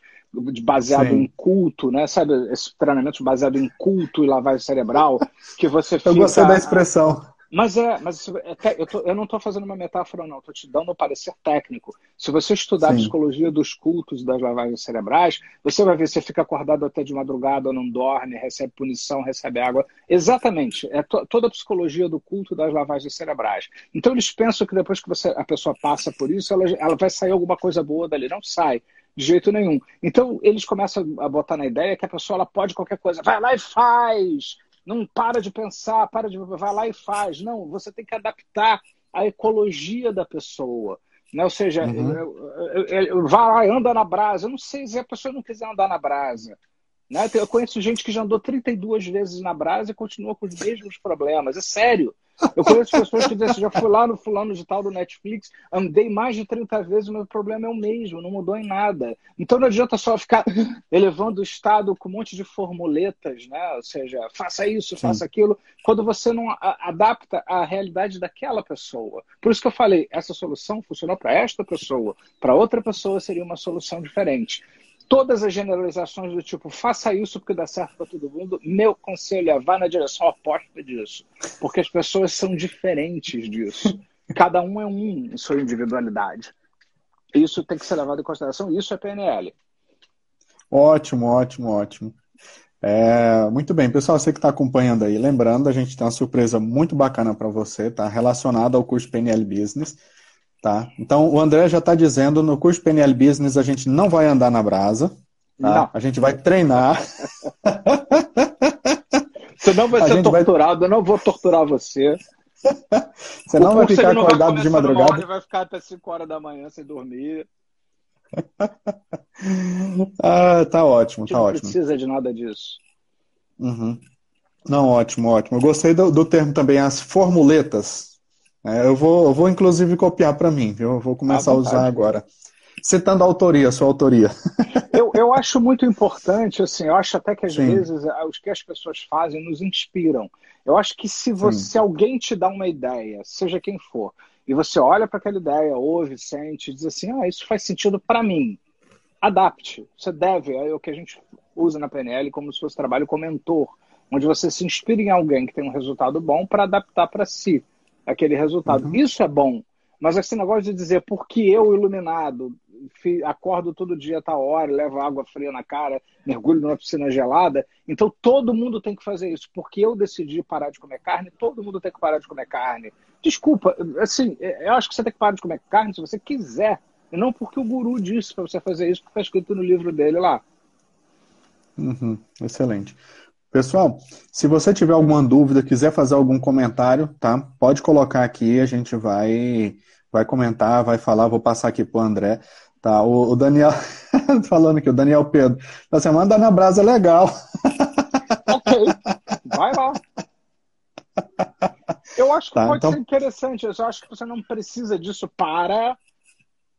baseado Sim. em culto, né? Sabe, esses treinamentos baseado em culto e lavagem cerebral, que você fica... Eu gostei da expressão. Mas é, mas é, eu, tô, eu não estou fazendo uma metáfora, não, estou te dando um parecer técnico. Se você estudar Sim. a psicologia dos cultos das lavagens cerebrais, você vai ver se você fica acordado até de madrugada, não dorme, recebe punição, recebe água. Exatamente, é to, toda a psicologia do culto das lavagens cerebrais. Então eles pensam que depois que você, a pessoa passa por isso, ela, ela vai sair alguma coisa boa dali. Não sai de jeito nenhum. Então eles começam a botar na ideia que a pessoa ela pode qualquer coisa, vai lá e faz não para de pensar, para de vai lá e faz. Não, você tem que adaptar a ecologia da pessoa. Né? Ou seja, uhum. vai lá e anda na brasa. Eu não sei se a pessoa não quiser andar na brasa. Né? Eu conheço gente que já andou 32 vezes na brasa e continua com os mesmos problemas. É sério. Eu conheço pessoas que dizem assim, já fui lá no fulano de tal do Netflix, andei mais de 30 vezes, mas o problema é o mesmo, não mudou em nada. Então não adianta só ficar (laughs) elevando o Estado com um monte de formuletas, né? Ou seja, faça isso, Sim. faça aquilo, quando você não adapta à realidade daquela pessoa. Por isso que eu falei, essa solução funcionou para esta pessoa, para outra pessoa seria uma solução diferente todas as generalizações do tipo faça isso porque dá certo para todo mundo, meu conselho é vá na direção oposta disso. Porque as pessoas são diferentes disso. (laughs) Cada um é um em sua individualidade. Isso tem que ser levado em consideração. Isso é PNL. Ótimo, ótimo, ótimo. É, muito bem, pessoal, você que está acompanhando aí, lembrando, a gente tem uma surpresa muito bacana para você, tá? Relacionada ao curso PNL Business. Tá? Então, o André já está dizendo, no curso PNL Business a gente não vai andar na brasa, tá? a gente vai treinar. (laughs) Você não vai a ser torturado, vai... eu não vou torturar você. Você o não vai ficar acordado vai de madrugada. Hora, vai ficar até 5 horas da manhã sem dormir. (laughs) ah, tá ótimo, tá não ótimo. Não precisa de nada disso. Uhum. Não, ótimo, ótimo. Eu gostei do, do termo também, as formuletas. É, eu, vou, eu vou inclusive copiar para mim, viu? Eu vou começar a usar agora. Citando a autoria, sua autoria. (laughs) Eu, eu acho muito importante, assim, eu acho até que às Sim. vezes o que as pessoas fazem nos inspiram. Eu acho que se você, se alguém te dá uma ideia, seja quem for, e você olha para aquela ideia, ouve, sente, diz assim, ah, isso faz sentido para mim. Adapte. Você deve, é o que a gente usa na PNL como se fosse trabalho com mentor, onde você se inspira em alguém que tem um resultado bom para adaptar para si aquele resultado. Uhum. Isso é bom. Mas esse negócio de dizer, porque eu, iluminado, acordo todo dia a tal hora, levo água fria na cara, mergulho numa piscina gelada, então todo mundo tem que fazer isso. Porque eu decidi parar de comer carne, todo mundo tem que parar de comer carne. Desculpa, assim, eu acho que você tem que parar de comer carne se você quiser. E não porque o guru disse para você fazer isso, porque está escrito no livro dele lá. Uhum, excelente. Pessoal, se você tiver alguma dúvida, quiser fazer algum comentário, tá? Pode colocar aqui, a gente vai vai comentar, vai falar, vou passar aqui pro André. Tá, o, o Daniel (laughs) falando aqui, o Daniel Pedro, tá semana da Ana Brasa é legal. ok, vai lá. Eu acho que tá, pode então... ser interessante, eu acho que você não precisa disso para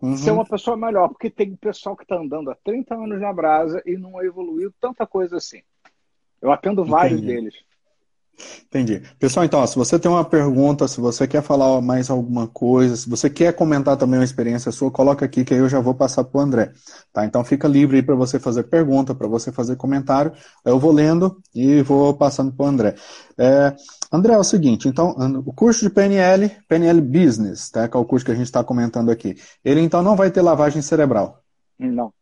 uhum. ser uma pessoa melhor, porque tem pessoal que está andando há 30 anos na brasa e não evoluiu tanta coisa assim. Eu atendo vários Entendi. deles. Entendi. Pessoal, então, ó, se você tem uma pergunta, se você quer falar mais alguma coisa, se você quer comentar também uma experiência sua, coloca aqui que aí eu já vou passar para o André. Tá? Então fica livre aí para você fazer pergunta, para você fazer comentário. Eu vou lendo e vou passando para o André. É, André, é o seguinte, então, o curso de PNL, PNL Business, tá? que é o curso que a gente está comentando aqui, ele então não vai ter lavagem cerebral? Não.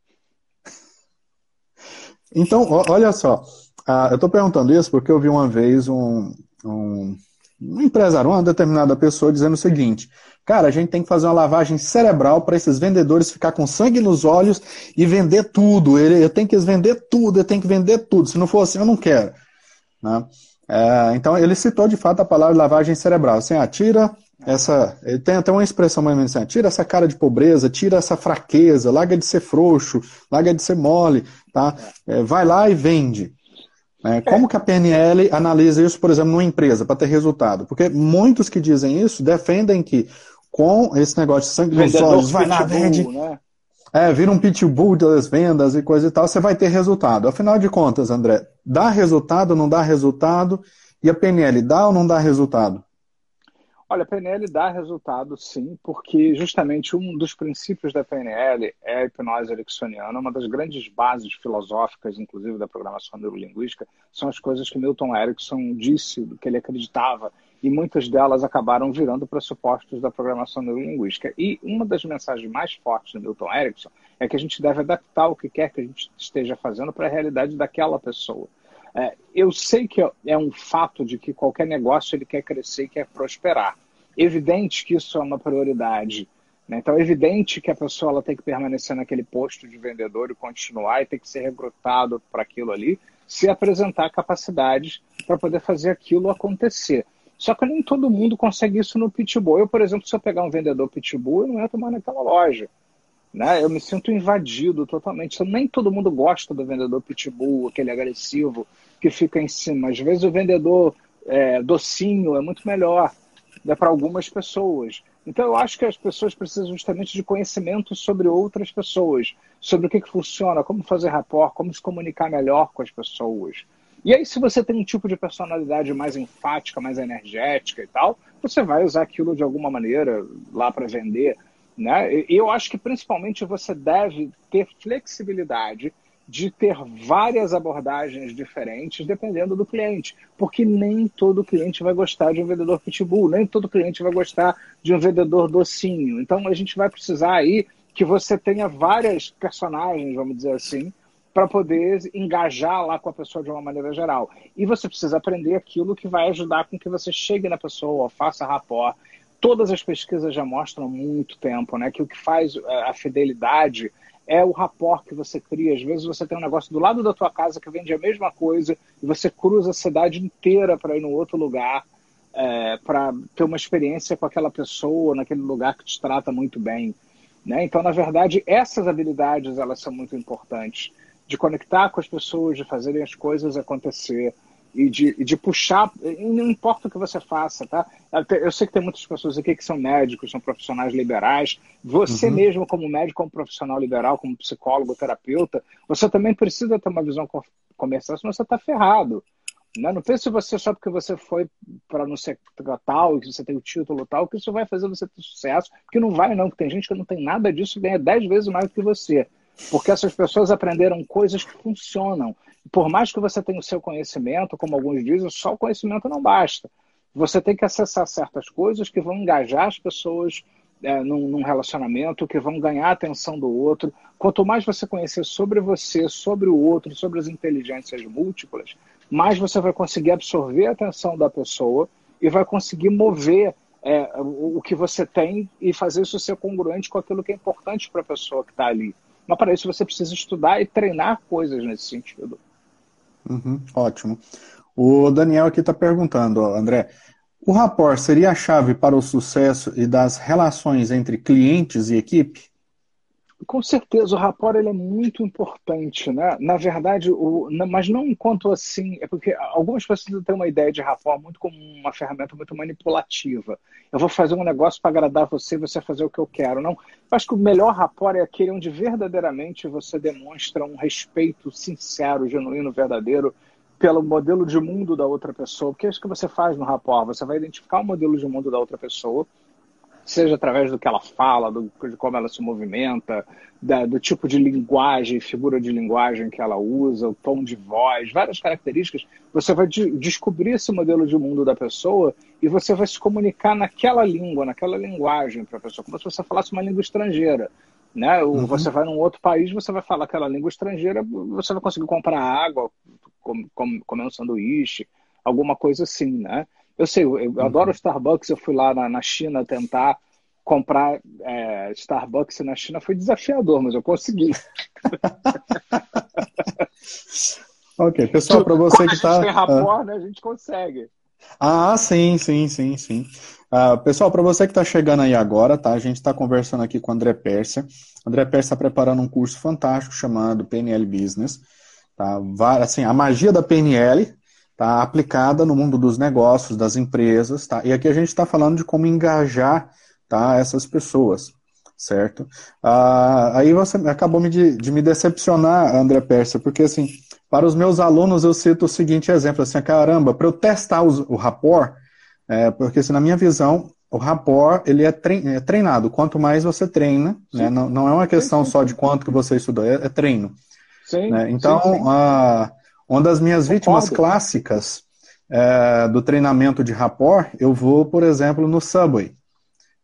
Então, olha só, ah, eu estou perguntando isso porque eu vi uma vez um, um, um, empresário, uma determinada pessoa, dizendo o seguinte: cara, a gente tem que fazer uma lavagem cerebral para esses vendedores ficar com sangue nos olhos e vender tudo. Eu tenho que vender tudo, eu tenho que vender tudo. Se não for assim, eu não quero. Né? É, então, ele citou de fato a palavra lavagem cerebral. Assim, ah, tira essa. Ele tem até uma expressão mais ou menos assim: ah, tira essa cara de pobreza, tira essa fraqueza, larga de ser frouxo, larga de ser mole, tá? É, vai lá e vende. É, como que a PNL analisa isso, por exemplo, numa empresa, para ter resultado? Porque muitos que dizem isso defendem que com esse negócio de sangue nos olhos, vai lá, vende. Né? É, vira um pitbull das vendas e coisa e tal, você vai ter resultado. Afinal de contas, André, dá resultado, não dá resultado? E a PNL dá ou não dá resultado? Olha, a PNL dá resultado sim, porque justamente um dos princípios da PNL é a hipnose ericksoniana, uma das grandes bases filosóficas, inclusive, da programação neurolinguística, são as coisas que Milton Erickson disse, que ele acreditava, e muitas delas acabaram virando pressupostos da programação neurolinguística. E uma das mensagens mais fortes do Milton Erickson é que a gente deve adaptar o que quer que a gente esteja fazendo para a realidade daquela pessoa. É, eu sei que é um fato de que qualquer negócio ele quer crescer e quer prosperar. Evidente que isso é uma prioridade. Né? Então, é evidente que a pessoa ela tem que permanecer naquele posto de vendedor e continuar e tem que ser recrutado para aquilo ali, se apresentar capacidades para poder fazer aquilo acontecer. Só que nem todo mundo consegue isso no Pitbull. Eu, por exemplo, se eu pegar um vendedor Pitbull, eu não entro mais naquela loja. Né? Eu me sinto invadido totalmente. Nem todo mundo gosta do vendedor pitbull, aquele agressivo que fica em cima. Às vezes o vendedor é, docinho é muito melhor né, para algumas pessoas. Então eu acho que as pessoas precisam justamente de conhecimento sobre outras pessoas, sobre o que, que funciona, como fazer rapport, como se comunicar melhor com as pessoas. E aí, se você tem um tipo de personalidade mais enfática, mais energética e tal, você vai usar aquilo de alguma maneira lá para vender. Né? Eu acho que principalmente você deve ter flexibilidade de ter várias abordagens diferentes dependendo do cliente, porque nem todo cliente vai gostar de um vendedor pitbull, nem todo cliente vai gostar de um vendedor docinho. Então a gente vai precisar aí que você tenha várias personagens, vamos dizer assim, para poder engajar lá com a pessoa de uma maneira geral. E você precisa aprender aquilo que vai ajudar com que você chegue na pessoa, faça rapport, todas as pesquisas já mostram há muito tempo, né, que o que faz é, a fidelidade é o rapport que você cria. Às vezes você tem um negócio do lado da tua casa que vende a mesma coisa e você cruza a cidade inteira para ir no outro lugar é, para ter uma experiência com aquela pessoa naquele lugar que te trata muito bem. Né? Então, na verdade, essas habilidades elas são muito importantes de conectar com as pessoas, de fazerem as coisas acontecer e de, de puxar, não importa o que você faça, tá? Eu sei que tem muitas pessoas aqui que são médicos, são profissionais liberais. Você uhum. mesmo, como médico, como profissional liberal, como psicólogo, terapeuta, você também precisa ter uma visão comercial, senão você está ferrado. Né? Não pense você só porque você foi para não ser tal, que você tem o título tal, que isso vai fazer você ter sucesso, porque não vai não, porque tem gente que não tem nada disso e ganha dez vezes mais do que você. Porque essas pessoas aprenderam coisas que funcionam por mais que você tenha o seu conhecimento, como alguns dizem, só o conhecimento não basta. Você tem que acessar certas coisas que vão engajar as pessoas é, num, num, relacionamento, que vão ganhar a atenção do outro. Quanto mais você conhecer sobre você, sobre o outro, sobre as inteligências múltiplas, mais você vai conseguir absorver a atenção da pessoa e vai conseguir mover é, o, que você tem e fazer isso ser congruente com aquilo que é importante para a pessoa que está ali. Mas para isso você precisa estudar e treinar coisas nesse sentido. Uhum, ótimo. O Daniel aqui está perguntando, André, o rapport seria a chave para o sucesso e das relações entre clientes e equipe? Com certeza, o rapport ele é muito importante, né? Na verdade, o, mas não enquanto assim, é porque algumas pessoas têm uma ideia de rapport muito como uma ferramenta muito manipulativa. Eu vou fazer um negócio para agradar você, você fazer o que eu quero. Não, eu acho que o melhor rapport é aquele onde verdadeiramente você demonstra um respeito sincero, genuíno, verdadeiro pelo modelo de mundo da outra pessoa. Porque é isso que você faz no rapport. Você vai identificar o modelo de mundo da outra pessoa seja através do que ela fala, do, de como ela se movimenta, da, do tipo de linguagem, figura de linguagem que ela usa, o tom de voz, várias características, você vai de, descobrir esse modelo de mundo da pessoa e você vai se comunicar naquela língua, naquela linguagem para a pessoa, como se você falasse uma língua estrangeira. Né? Uhum. Você vai num outro país, você vai falar aquela língua estrangeira, você vai conseguir comprar água, comer um sanduíche, alguma coisa assim, né? Eu sei, eu, eu uhum. adoro Starbucks, eu fui lá na, na China tentar comprar é, Starbucks na China, foi desafiador, mas eu consegui. (laughs) Ok, pessoal, para você que está. A gente tem rapport, ah. né? A gente consegue. Ah, sim, sim, sim, sim. Uh, pessoal, para você que está chegando aí agora, tá? A gente está conversando aqui com o André Pérsia. O André Pérsia está preparando um curso fantástico chamado PNL Business. Tá? Assim, a magia da PNL tá aplicada no mundo dos negócios, das empresas, tá? E aqui a gente está falando de como engajar tá, essas pessoas, certo? Uh, aí você acabou de, de me decepcionar, André Pérsia, porque assim para os meus alunos, eu cito o seguinte exemplo, assim, caramba, para eu testar o, o rapport, é, porque assim, na minha visão, o rapport, ele é, é treinado. Quanto mais você treina, né, não, não, é uma questão sim, sim. só de quanto que você estudou, é, é treino. Sim, né? Então, a, uma das minhas Concordo. vítimas clássicas é, do treinamento de rapport, eu vou, por exemplo, no Subway.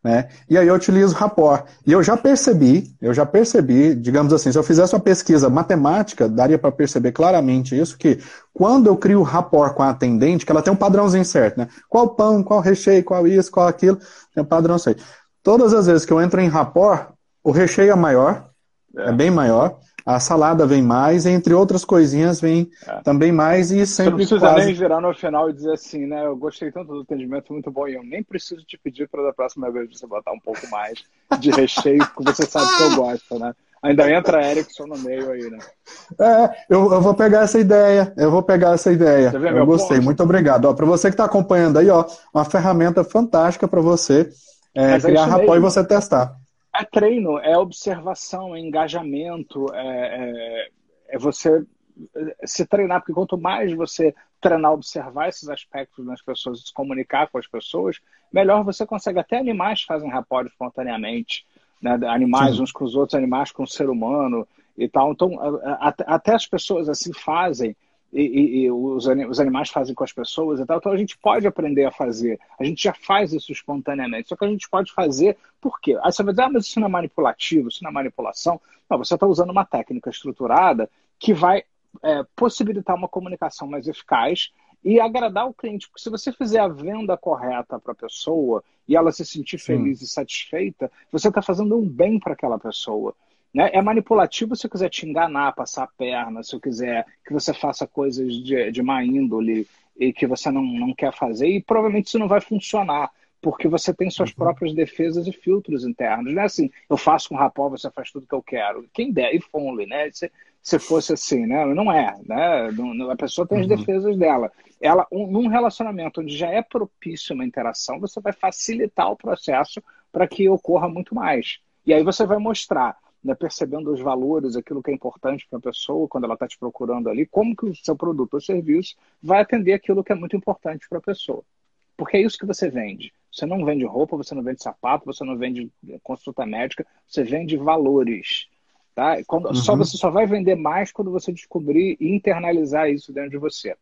Né? E aí eu utilizo rapport. E eu já percebi, eu já percebi, digamos assim, se eu fizesse uma pesquisa matemática, daria para perceber claramente isso, que quando eu crio rapport com a atendente, que ela tem um padrãozinho certo, né? Qual pão, qual recheio, qual isso, qual aquilo, tem um padrão certo. Todas as vezes que eu entro em rapport, o recheio é maior, é, é bem maior, a salada vem mais, entre outras coisinhas vem é. também mais e sempre. Você não precisa quase... nem virar no final e dizer assim, né? Eu gostei tanto do atendimento, muito bom, e eu nem preciso te pedir para da próxima vez você botar um pouco mais de recheio, porque você sabe que eu gosto, né? Ainda entra a Erickson no meio aí, né? É, eu, eu vou pegar essa ideia, eu vou pegar essa ideia. eu gostei, ponto? muito obrigado. Para você que está acompanhando aí, ó, uma ferramenta fantástica para você é, criar rapport e você testar. É treino, é observação, é engajamento, é, é, é, você se treinar, porque quanto mais você treinar, observar esses aspectos nas pessoas, se comunicar com as pessoas, melhor você consegue. Até animais fazem rapport espontaneamente, né? animais Sim. uns com os outros, animais com o ser humano e tal. Então, até as pessoas assim fazem e, e, e os, os, animais fazem com as pessoas e tal. Então a gente pode aprender a fazer. A gente já faz isso espontaneamente. Só que a gente pode fazer por quê? Aí você vai dizer, ah, mas isso não é manipulativo, isso não é manipulação. Não, você está usando uma técnica estruturada que vai é, possibilitar uma comunicação mais eficaz e agradar o cliente. Porque se você fizer a venda correta para a pessoa e ela se sentir feliz Sim. e satisfeita, você está fazendo um bem para aquela pessoa. Né? É manipulativo se eu quiser te enganar, passar a perna, se eu quiser que você faça coisas de, de má índole e que você não, não quer fazer, e provavelmente isso não vai funcionar, porque você tem suas uhum. próprias defesas e filtros internos. Não é assim, eu faço com rapó, você faz tudo que eu quero. Quem der, e only, né? Se, se fosse assim, né? Não é, né? A pessoa tem as uhum. defesas dela. Ela, um, num relacionamento onde já é propício uma interação, você vai facilitar o processo para que ocorra muito mais. E aí você vai mostrar né, percebendo os valores, aquilo que é importante para a pessoa quando ela está te procurando ali, como que o seu produto ou serviço vai atender aquilo que é muito importante para a pessoa. Porque é isso que você vende. Você não vende roupa, você não vende sapato, você não vende consulta médica, você vende valores. Tá? Quando, uhum. só, você só vai vender mais quando você descobrir e internalizar isso dentro de você.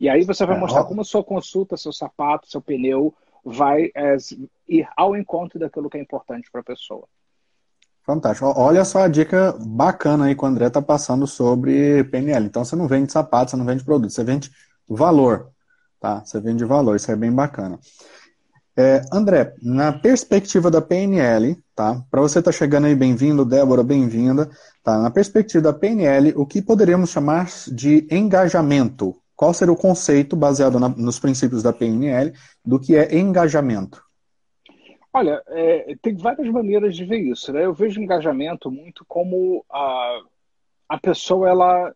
E aí você vai é, mostrar ó. como a sua consulta, seu sapato, seu pneu vai é, ir ao encontro daquilo que é importante para a pessoa. Fantástico. Olha só a dica bacana aí que o André está passando sobre PNL. Então você não vende sapato, você não vende produto, você vende valor. Tá? Você vende valor, isso é bem bacana. É, André, na perspectiva da PNL, tá? Para você estar tá chegando aí, bem-vindo, Débora, bem-vinda. Tá? Na perspectiva da PNL, o que poderíamos chamar de engajamento? Qual seria o conceito baseado na, nos princípios da PNL do que é engajamento? Olha, é, tem várias maneiras de ver isso. Né? Eu vejo engajamento muito como a, a pessoa ela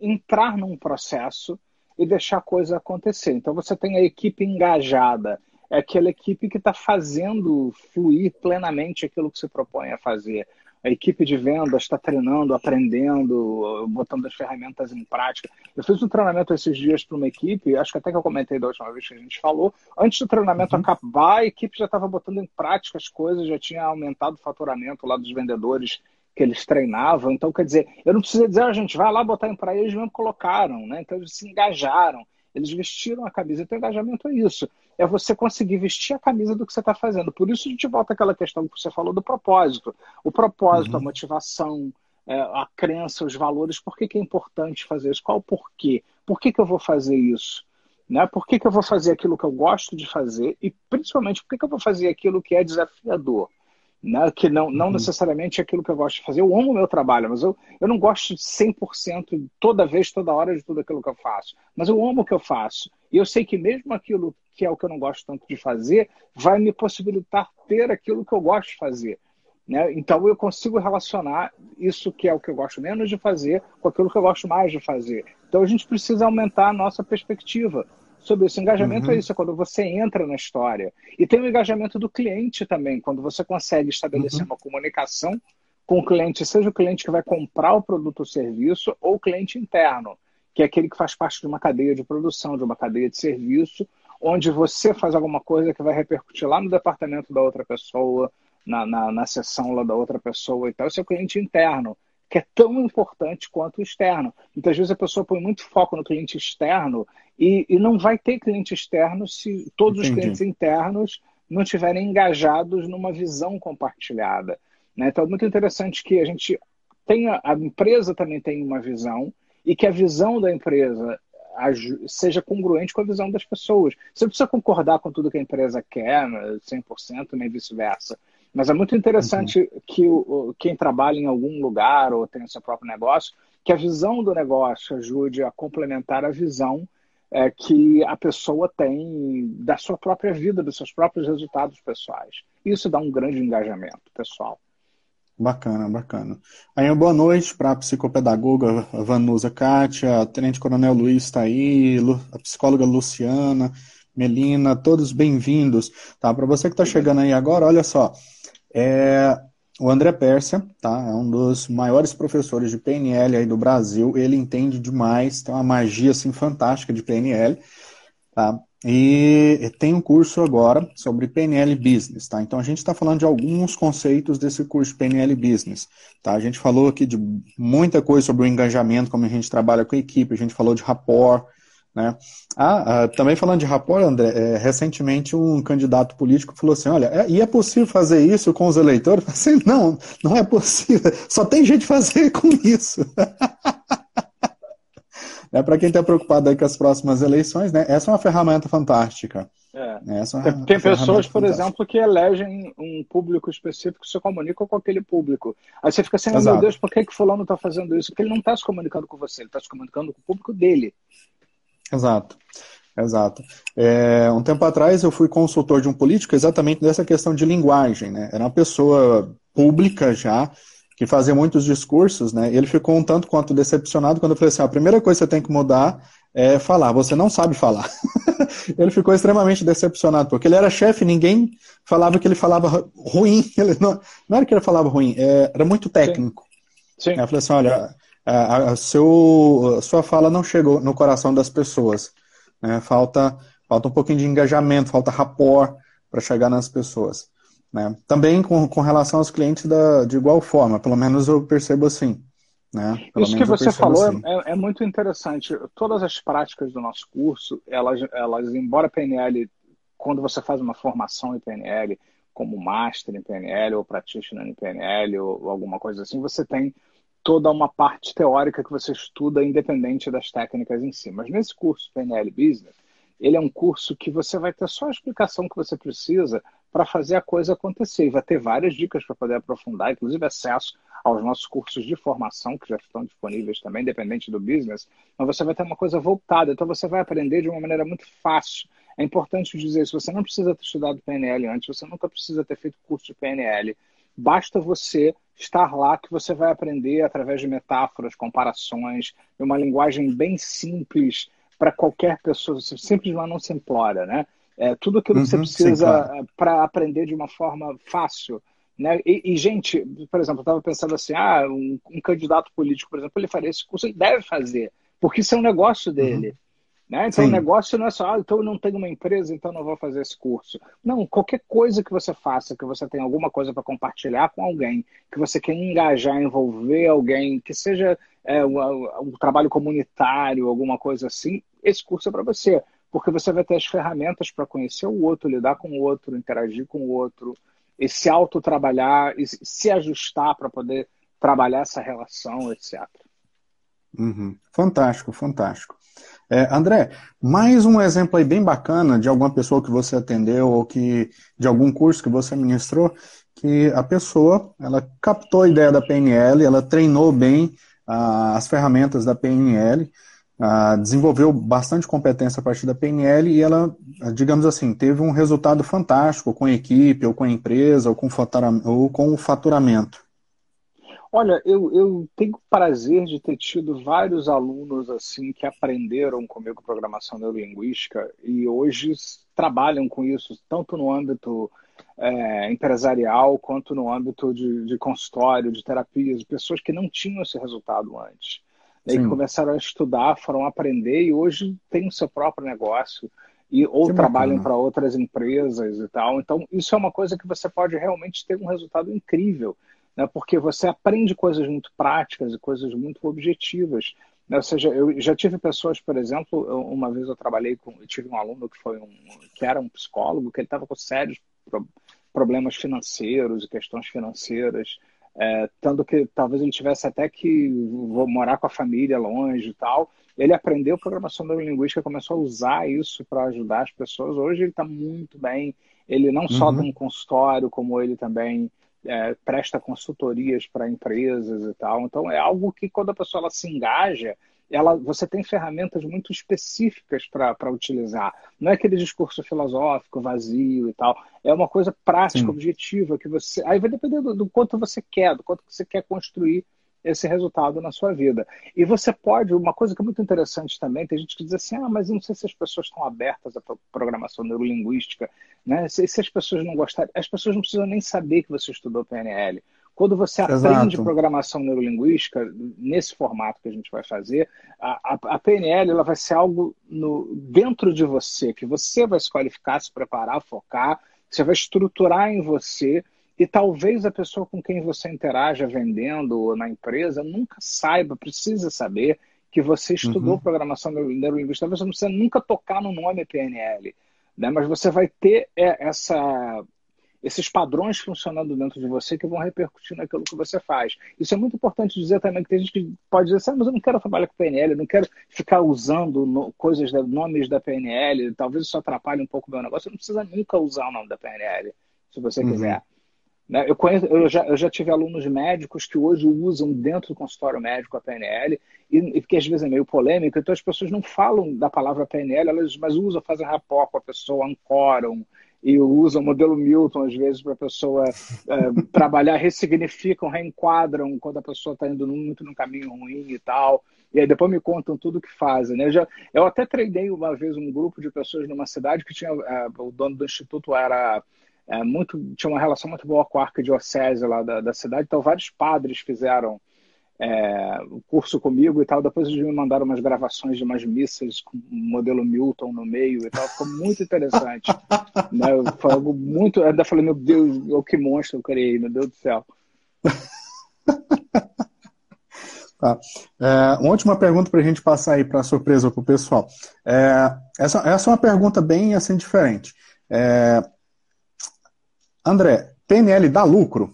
entrar num processo e deixar a coisa acontecer. Então você tem a equipe engajada, é aquela equipe que está fazendo fluir plenamente aquilo que se propõe a fazer a equipe de vendas está treinando, aprendendo, botando as ferramentas em prática. Eu fiz um treinamento esses dias para uma equipe, acho que até que eu comentei da última vez que a gente falou. Antes do treinamento uhum. acabar, a equipe já estava botando em prática as coisas, já tinha aumentado o faturamento lá dos vendedores que eles treinavam. Então, quer dizer, eu não preciso dizer, a ah, gente vai lá botar em prática, eles mesmo colocaram, né? Então, eles se engajaram, eles vestiram a camisa. Então, engajamento é isso é você conseguir vestir a camisa do que você está fazendo. Por isso a gente volta àquela questão que você falou do propósito. O propósito, uhum. a motivação, é, a crença, os valores. Por que, que, é importante fazer isso? Qual o porquê? Por que, que eu vou fazer isso? Né? Por que, que eu vou fazer aquilo que eu gosto de fazer? E principalmente, por que, que eu vou fazer aquilo que é desafiador? Né? que não, não uhum. necessariamente é aquilo que eu gosto de fazer. Eu amo o meu trabalho, mas eu, eu não gosto de 100% toda vez, toda hora de tudo aquilo que eu faço. Mas eu amo o que eu faço. E eu sei que mesmo aquilo que é o que eu não gosto tanto de fazer, vai me possibilitar ter aquilo que eu gosto de fazer. Né? Então eu consigo relacionar isso que é o que eu gosto menos de fazer com aquilo que eu gosto mais de fazer. Então a gente precisa aumentar a nossa perspectiva sobre isso. Engajamento é uhum. é isso, é quando você entra na história. E tem o engajamento do cliente também, quando você consegue estabelecer uhum. uma comunicação com o cliente, seja o cliente que vai comprar o produto ou serviço, ou o cliente interno, que é aquele que faz parte de uma cadeia de produção, de uma cadeia de serviço, onde você faz alguma coisa que vai repercutir lá no departamento da outra pessoa, na, na, na sessão lá da outra pessoa e tal. Esse é o cliente interno que é tão importante quanto o externo. Muitas vezes a pessoa põe muito foco no cliente externo e, e não vai ter cliente externo se todos Entendi. os clientes internos não estiverem engajados numa visão compartilhada. Né? Então é muito interessante que a gente tenha, a empresa também tenha uma visão e que a visão da empresa seja congruente com a visão das pessoas. Você não precisa concordar com tudo que a empresa quer, 100%, nem vice-versa. Mas é muito interessante uhum. que o, quem trabalha em algum lugar ou tem o seu próprio negócio, que a visão do negócio ajude a complementar a visão é, que a pessoa tem da sua própria vida, dos seus próprios resultados pessoais. Isso dá um grande engajamento pessoal. Bacana, bacana. Aí, boa noite para a psicopedagoga Vanusa Kátia, a Tenente Coronel Luiz está aí, a psicóloga Luciana, Melina, todos bem-vindos. Tá? Para você que está chegando aí agora, olha só, é, o André Pérsia, tá? É um dos maiores professores de PNL aí do Brasil. Ele entende demais, tem uma magia assim fantástica de PNL, tá? E tem um curso agora sobre PNL Business, tá? Então a gente está falando de alguns conceitos desse curso PNL Business, tá? A gente falou aqui de muita coisa sobre o engajamento, como a gente trabalha com a equipe, a gente falou de rapport, né? Ah, ah, também falando de rapport, André, é, recentemente um candidato político falou assim: olha, é, e é possível fazer isso com os eleitores? Eu assim, não, não é possível, só tem jeito de fazer com isso. (laughs) é, Para quem está preocupado aí com as próximas eleições, né? Essa é uma ferramenta fantástica. É. Né, essa é uma, tem, pessoas, por fantástica. exemplo, que elegem um público específico, se comunicam com aquele público. Aí você fica assim, oh, meu Deus, por que, que fulano está fazendo isso? Porque ele não está se comunicando com você, ele está se comunicando com o público dele. Exato. Exato. É, um tempo atrás eu fui consultor de um político exatamente dessa questão de linguagem. Né? Era uma pessoa pública já, que fazia muitos discursos, né? Ele ficou um tanto quanto decepcionado quando eu falei assim: a primeira coisa que você tem que mudar é falar. Você não sabe falar. (laughs) ele ficou extremamente decepcionado, porque ele era chefe, ninguém falava que ele falava ruim. (laughs) Ele não, não era que ele falava ruim, é, era muito técnico. Sim. Sim. Eu falei assim: olha, a, a, seu, a sua fala não chegou no coração das pessoas. Né? Falta, falta um pouquinho de engajamento, falta rapport para chegar nas pessoas. Né? Também com, com relação aos clientes da, de igual forma, pelo menos eu percebo assim. Né? Isso que você falou assim. é, é, muito interessante. Todas as práticas do nosso curso, elas, elas, embora PNL, quando você faz uma formação em PNL, como Master em PNL ou Practitioner em PNL ou, ou alguma coisa assim, você tem toda uma parte teórica que você estuda independente das técnicas em si. Mas nesse curso PNL Business, ele é um curso que você vai ter só a explicação que você precisa para fazer a coisa acontecer. E vai ter várias dicas para poder aprofundar, inclusive acesso aos nossos cursos de formação, que já estão disponíveis também, independente do business. Mas você vai ter uma coisa voltada, então você vai aprender de uma maneira muito fácil. É importante dizer isso, você não precisa ter estudado PNL antes, você nunca precisa ter feito curso de PNL. Basta você estar lá que você vai aprender através de metáforas, comparações, uma linguagem bem simples para qualquer pessoa, simples mas não se implora, né? É, tudo aquilo uhum, que você uhum, precisa claro. para aprender de uma forma fácil. Né? E, e gente, por exemplo, eu estava pensando assim, ah, um, um, candidato político, por exemplo, ele faria esse curso, ele deve fazer, porque isso é um negócio dele. Uhum. Né? Então, Sim. o negócio não é só, ah, então eu não tenho uma empresa, então não vou fazer esse curso. Não, qualquer coisa que você faça, que você tenha alguma coisa para compartilhar com alguém, que você quer engajar, envolver alguém, que seja é, um, um trabalho comunitário, alguma coisa assim, esse curso é para você. Porque você vai ter as ferramentas para conhecer o outro, lidar com o outro, interagir com o outro, e se autotrabalhar, e se ajustar para poder trabalhar essa relação, etc. Uhum. Fantástico, fantástico. É, André, mais um exemplo aí bem bacana de alguma pessoa que você atendeu ou que de algum curso que você ministrou, que a pessoa ela captou a ideia da PNL, ela treinou bem ah, as ferramentas da PNL, ah, desenvolveu bastante competência a partir da PNL e ela, digamos assim, teve um resultado fantástico com a equipe, ou com a empresa, ou com, ou com o faturamento. Olha, eu, eu tenho prazer de ter tido vários alunos assim que aprenderam comigo programação neurolinguística e hoje trabalham com isso, tanto no âmbito é, empresarial quanto no âmbito de, de consultório, de terapias, pessoas que não tinham esse resultado antes. Né, e que começaram a estudar, foram aprender e hoje têm o seu próprio negócio e ou que trabalham para outras empresas e tal. Então, isso é uma coisa que você pode realmente ter um resultado incrível né, porque você aprende coisas muito práticas e coisas muito objetivas. Né? Ou seja, eu já tive pessoas, por exemplo, uma vez eu trabalhei com, eu tive um aluno que foi um, que era um psicólogo, que ele estava com sérios problemas financeiros e questões financeiras, é, tanto que talvez ele tivesse até que morar com a família longe e tal. Ele aprendeu programação neurolinguística, começou a usar isso para ajudar as pessoas. Hoje ele está muito bem. Ele não só uhum. tem um consultório, como ele também é, presta consultorias para empresas e tal. Então é algo que quando a pessoa ela se engaja, ela, você tem ferramentas muito específicas para utilizar. Não é aquele discurso filosófico vazio e tal. É uma coisa prática, Sim. objetiva que você. Aí vai depender do, do, quanto você quer, do quanto você quer construir esse resultado na sua vida. E você pode, uma coisa que é muito interessante também, tem gente que diz assim, ah, mas eu não sei se as pessoas estão abertas à programação neurolinguística, né? Se, se as pessoas não gostarem, as pessoas não precisam nem saber que você estudou PNL. Quando você Exato. aprende programação neurolinguística, nesse formato que a gente vai fazer, a, a, a, PNL ela vai ser algo no, dentro de você, que você vai se qualificar, se preparar, focar, você vai estruturar em você e talvez a pessoa com quem você interaja vendendo ou na empresa nunca saiba, precisa saber que você estudou uhum. programação neurolinguística. Talvez você não precisa nunca tocar no nome PNL, né? mas você vai ter é, essa, esses padrões funcionando dentro de você que vão repercutir naquilo que você faz. Isso é muito importante dizer também, que tem gente que pode dizer assim, ah, mas eu não quero trabalhar com PNL, eu não quero ficar usando no, coisas, da, nomes da PNL, talvez isso atrapalhe um pouco o meu negócio. Você não precisa nunca usar o nome da PNL, se você uhum. quiser. Né? Eu, conheço, eu, já, eu já tive alunos médicos que hoje usam dentro do consultório médico a PNL, e, e porque às vezes é meio polêmico, então as pessoas não falam da palavra PNL, elas, mas usam, fazem rapport com a pessoa, ancoram, e usam o modelo Milton, às vezes, para a pessoa é, (laughs) trabalhar, ressignificam, reenquadram quando a pessoa está indo muito num caminho ruim e tal. E aí depois me contam tudo que fazem. Né? Eu, já, eu até treinei uma vez um grupo de pessoas numa cidade que tinha. É, o dono do instituto era é, muito, tinha uma relação muito boa com a arquidiocese lá da, da cidade, então vários padres fizeram é, o curso comigo e tal. Depois eles me mandaram umas gravações de umas missas com o modelo Milton no meio e tal. Ficou muito interessante. (laughs) né? Foi algo muito. Eu ainda falei, meu Deus, o que monstro eu criei, meu Deus do céu. (laughs) Tá. É, uma última pergunta para a gente passar aí para surpresa para o pessoal. É, essa, essa é uma pergunta bem assim diferente. É, André, PNL dá lucro?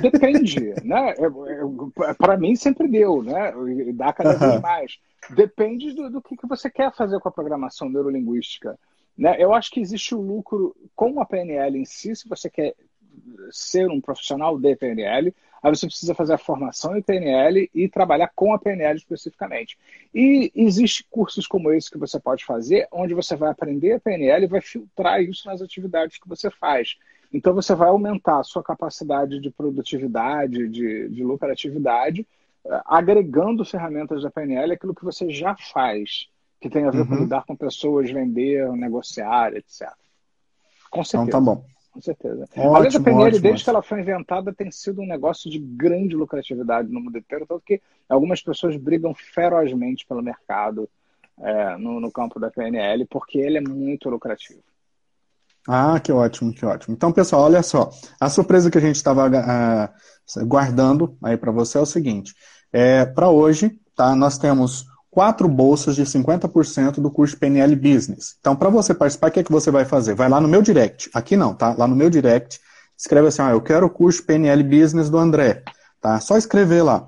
Depende, (laughs) né? É, é, Para mim sempre deu, né? Dá cada vez mais. Depende do, do que, que você quer fazer com a programação neurolinguística. Né? Eu acho que existe o lucro com a PNL em si, se você quer ser um profissional de PNL, aí você precisa fazer a formação em PNL e trabalhar com a PNL especificamente. E existe cursos como esse que você pode fazer, onde você vai aprender a PNL e vai filtrar isso nas atividades que você faz. Então você vai aumentar a sua capacidade de produtividade, de, de lucratividade, eh, agregando ferramentas da PNL aquilo que você já faz, que tem a ver uhum. com lidar com pessoas, vender, negociar, etc. Com certeza. Então tá bom. Com certeza. Ótimo, Aliás, a PNL, ótimo, desde que ela foi inventada, tem sido um negócio de grande lucratividade no mundo inteiro, tanto que algumas pessoas brigam ferozmente pelo mercado é, no, no campo da PNL, porque ele é muito lucrativo. Ah, que ótimo, que ótimo. Então, pessoal, olha só. A surpresa que a gente estava uh, ah, guardando aí para você é o seguinte. É, para hoje, tá? Nós temos quatro bolsas de 50% do curso PNL Business. Então, para você participar, o que é que você vai fazer? Vai lá no meu direct. Aqui não, tá? Lá no meu direct, escreve assim, ah, eu quero o curso PNL Business do André. Tá? Só escrever lá.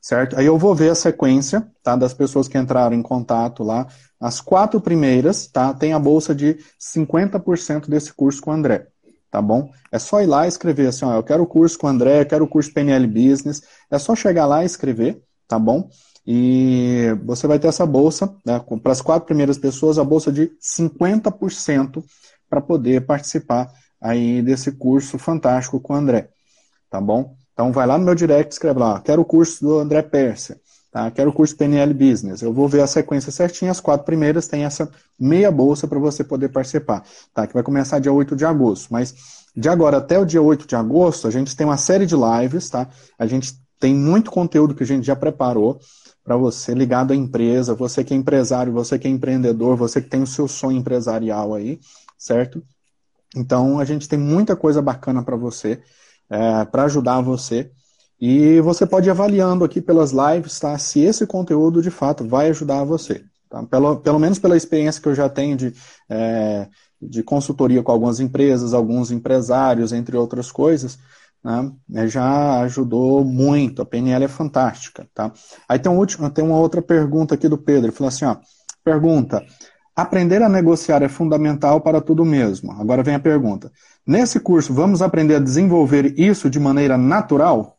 certo? Aí eu vou ver a sequência, tá, das pessoas que entraram em contato lá. As quatro primeiras, tá, tem a bolsa de 50% desse curso com o André, tá bom? É só ir lá e escrever assim, ó, eu quero o curso com o André, eu quero o curso PNL Business. É só chegar lá e escrever, tá bom? E você vai ter essa bolsa, né, para as quatro primeiras pessoas, a bolsa de 50% para poder participar aí desse curso fantástico com o André, tá bom? Então vai lá no meu direct, escreve lá, quero o curso do André Pérsia, tá? Quero o curso PNL Business. Eu vou ver a sequência certinha, as quatro primeiras tem essa meia bolsa para você poder participar, tá? Que vai começar dia 8 de agosto, mas de agora até o dia 8 de agosto, a gente tem uma série de lives, tá? A gente tem muito conteúdo que a gente já preparou para você ligado à empresa, você que é empresário, você que é empreendedor, você que tem o seu sonho empresarial aí, certo? Então a gente tem muita coisa bacana para você, é, para ajudar você. E você pode ir avaliando aqui pelas lives, tá? Se esse conteúdo de fato vai ajudar você. Tá? Pelo, pelo menos pela experiência que eu já tenho de, é, de consultoria com algumas empresas, alguns empresários, entre outras coisas, né, né, já ajudou muito. A PNL é fantástica, tá? Aí tem, um último, tem uma outra pergunta aqui do Pedro. Ele falou assim, ó, pergunta, aprender a negociar é fundamental para tudo mesmo. Agora vem a pergunta. Nesse curso, vamos aprender a desenvolver isso de maneira natural?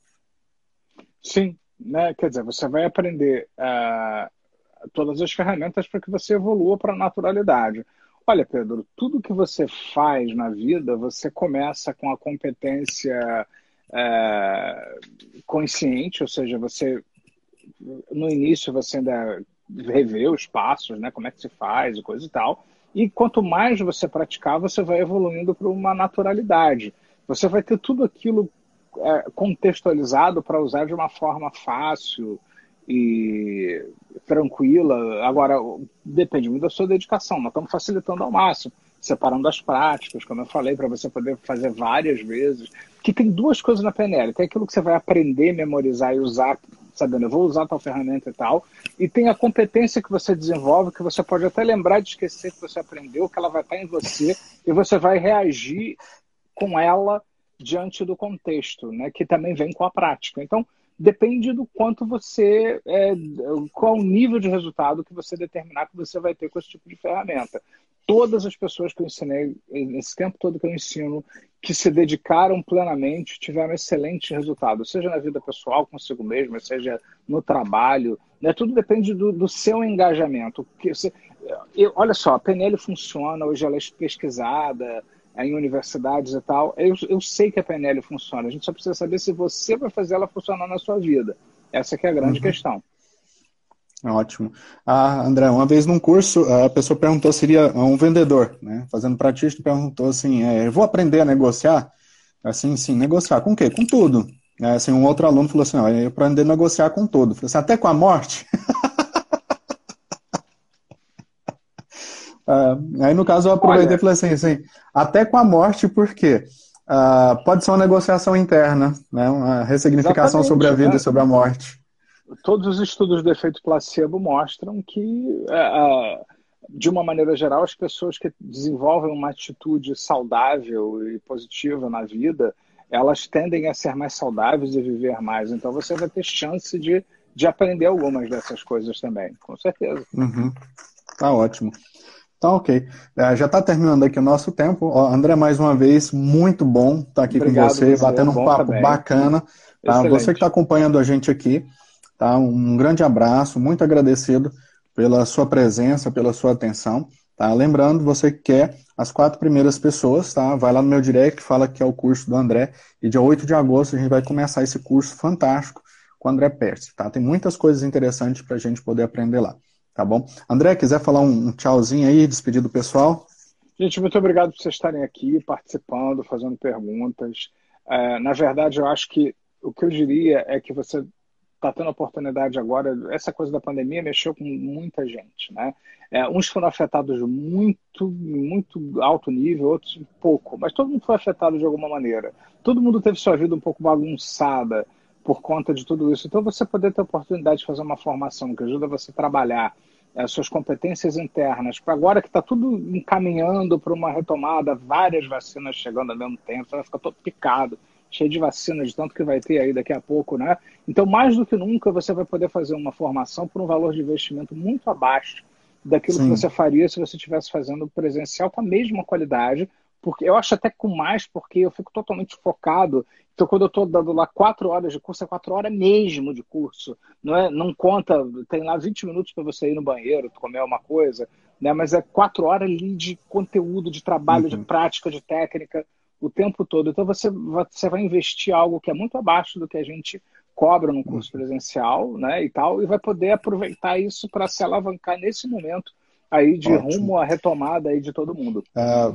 Sim, né? quer dizer, você vai aprender uh, todas as ferramentas para que você evolua para a naturalidade. Olha, Pedro, tudo que você faz na vida, você começa com a competência é, consciente, ou seja, você no início você ainda revê os passos, né, como é que se faz e coisa e tal. E quanto mais você praticar, você vai evoluindo para uma naturalidade. Você vai ter tudo aquilo é, contextualizado para usar de uma forma fácil, e tranquila. Agora, depende muito da sua dedicação. Nós estamos facilitando ao máximo, separando as práticas, como eu falei, para você poder fazer várias vezes. Que tem duas coisas na PNL: tem aquilo que você vai aprender, memorizar e usar, sabendo, eu vou usar tal ferramenta e tal, e tem a competência que você desenvolve, que você pode até lembrar de esquecer que você aprendeu, que ela vai estar em você, e você vai reagir com ela diante do contexto, né, que também vem com a prática. Então, depende do quanto você, é, qual o nível de resultado que você determinar que você vai ter com esse tipo de ferramenta. Todas as pessoas que eu ensinei, nesse tempo todo que eu ensino, que se dedicaram plenamente, tiveram excelentes resultados, seja na vida pessoal consigo mesmo, seja no trabalho, né? tudo depende do, do seu engajamento. Porque você, eu, olha só, a PNL funciona, hoje ela é pesquisada, em universidades e tal. Eu, eu sei que a PNL funciona, a gente só precisa saber se você vai fazer ela funcionar na sua vida. Essa que é a grande uhum. questão. Ótimo. Ah, André, uma vez num curso, a pessoa perguntou se seria um vendedor, né? Fazendo praticamente perguntou assim, é, eu vou aprender a negociar? Assim, sim, negociar com o quê? Com tudo. É, assim, um outro aluno falou assim, ó, eu aprender a negociar com tudo. Falei assim, até com a morte? (laughs) Uh, aí, no caso, eu aproveitei Olha, e falei assim, assim, até com a morte, por quê? Uh, pode ser uma negociação interna, né? uma ressignificação sobre a vida né? e sobre a morte. Todos os estudos do efeito placebo mostram que, uh, de uma maneira geral, as pessoas que desenvolvem uma atitude saudável e positiva na vida, elas tendem a ser mais saudáveis e viver mais. Então, você vai ter chance de, de aprender algumas dessas coisas também, com certeza. Uhum. Tá ótimo. Tá ok. É, já está terminando aqui o nosso tempo. Ó, André, mais uma vez, muito bom estar tá aqui Obrigado, com você, batendo um papo também. bacana. Tá? Você que está acompanhando a gente aqui, tá? um grande abraço, muito agradecido pela sua presença, pela sua atenção. Tá? Lembrando, você que quer as quatro primeiras pessoas, tá? vai lá no meu direct, fala que é o curso do André, e dia 8 de agosto a gente vai começar esse curso fantástico com o André Percy. Tá? Tem muitas coisas interessantes para a gente poder aprender lá. Tá bom? André, quiser falar um, tchauzinho aí, despedir do pessoal? Gente, muito obrigado por vocês estarem aqui, participando, fazendo perguntas. É, na verdade, eu acho que o que eu diria é que você está tendo a oportunidade agora, essa coisa da pandemia mexeu com muita gente, né? É, uns foram afetados muito, muito alto nível, outros pouco, mas todo mundo foi afetado de alguma maneira. Todo mundo teve sua vida um pouco bagunçada, por conta de tudo isso. Então, você poder ter a oportunidade de fazer uma formação que ajuda você a trabalhar as suas competências internas, agora que está tudo encaminhando para uma retomada, várias vacinas chegando ao mesmo tempo, você vai ficar todo picado cheio de vacina, de tanto que vai ter aí daqui a pouco, né? Então, mais do que nunca, você vai poder fazer uma formação por um valor de investimento muito abaixo daquilo Sim. que você faria se você estivesse fazendo presencial com a mesma qualidade, porque eu acho até com mais, porque eu fico totalmente focado. Então, quando eu estou dando lá quatro horas de curso, é quatro horas mesmo de curso. Não, é, não conta, tem lá 20 minutos para você ir no banheiro, comer uma coisa, né? mas é quatro horas ali de conteúdo, de trabalho, uhum. de prática, de técnica, o tempo todo. Então, você, você vai investir algo que é muito abaixo do que a gente cobra no curso uhum. presencial né, e tal, e vai poder aproveitar isso para se alavancar nesse momento aí de Ótimo. rumo à retomada aí de todo mundo. Uh,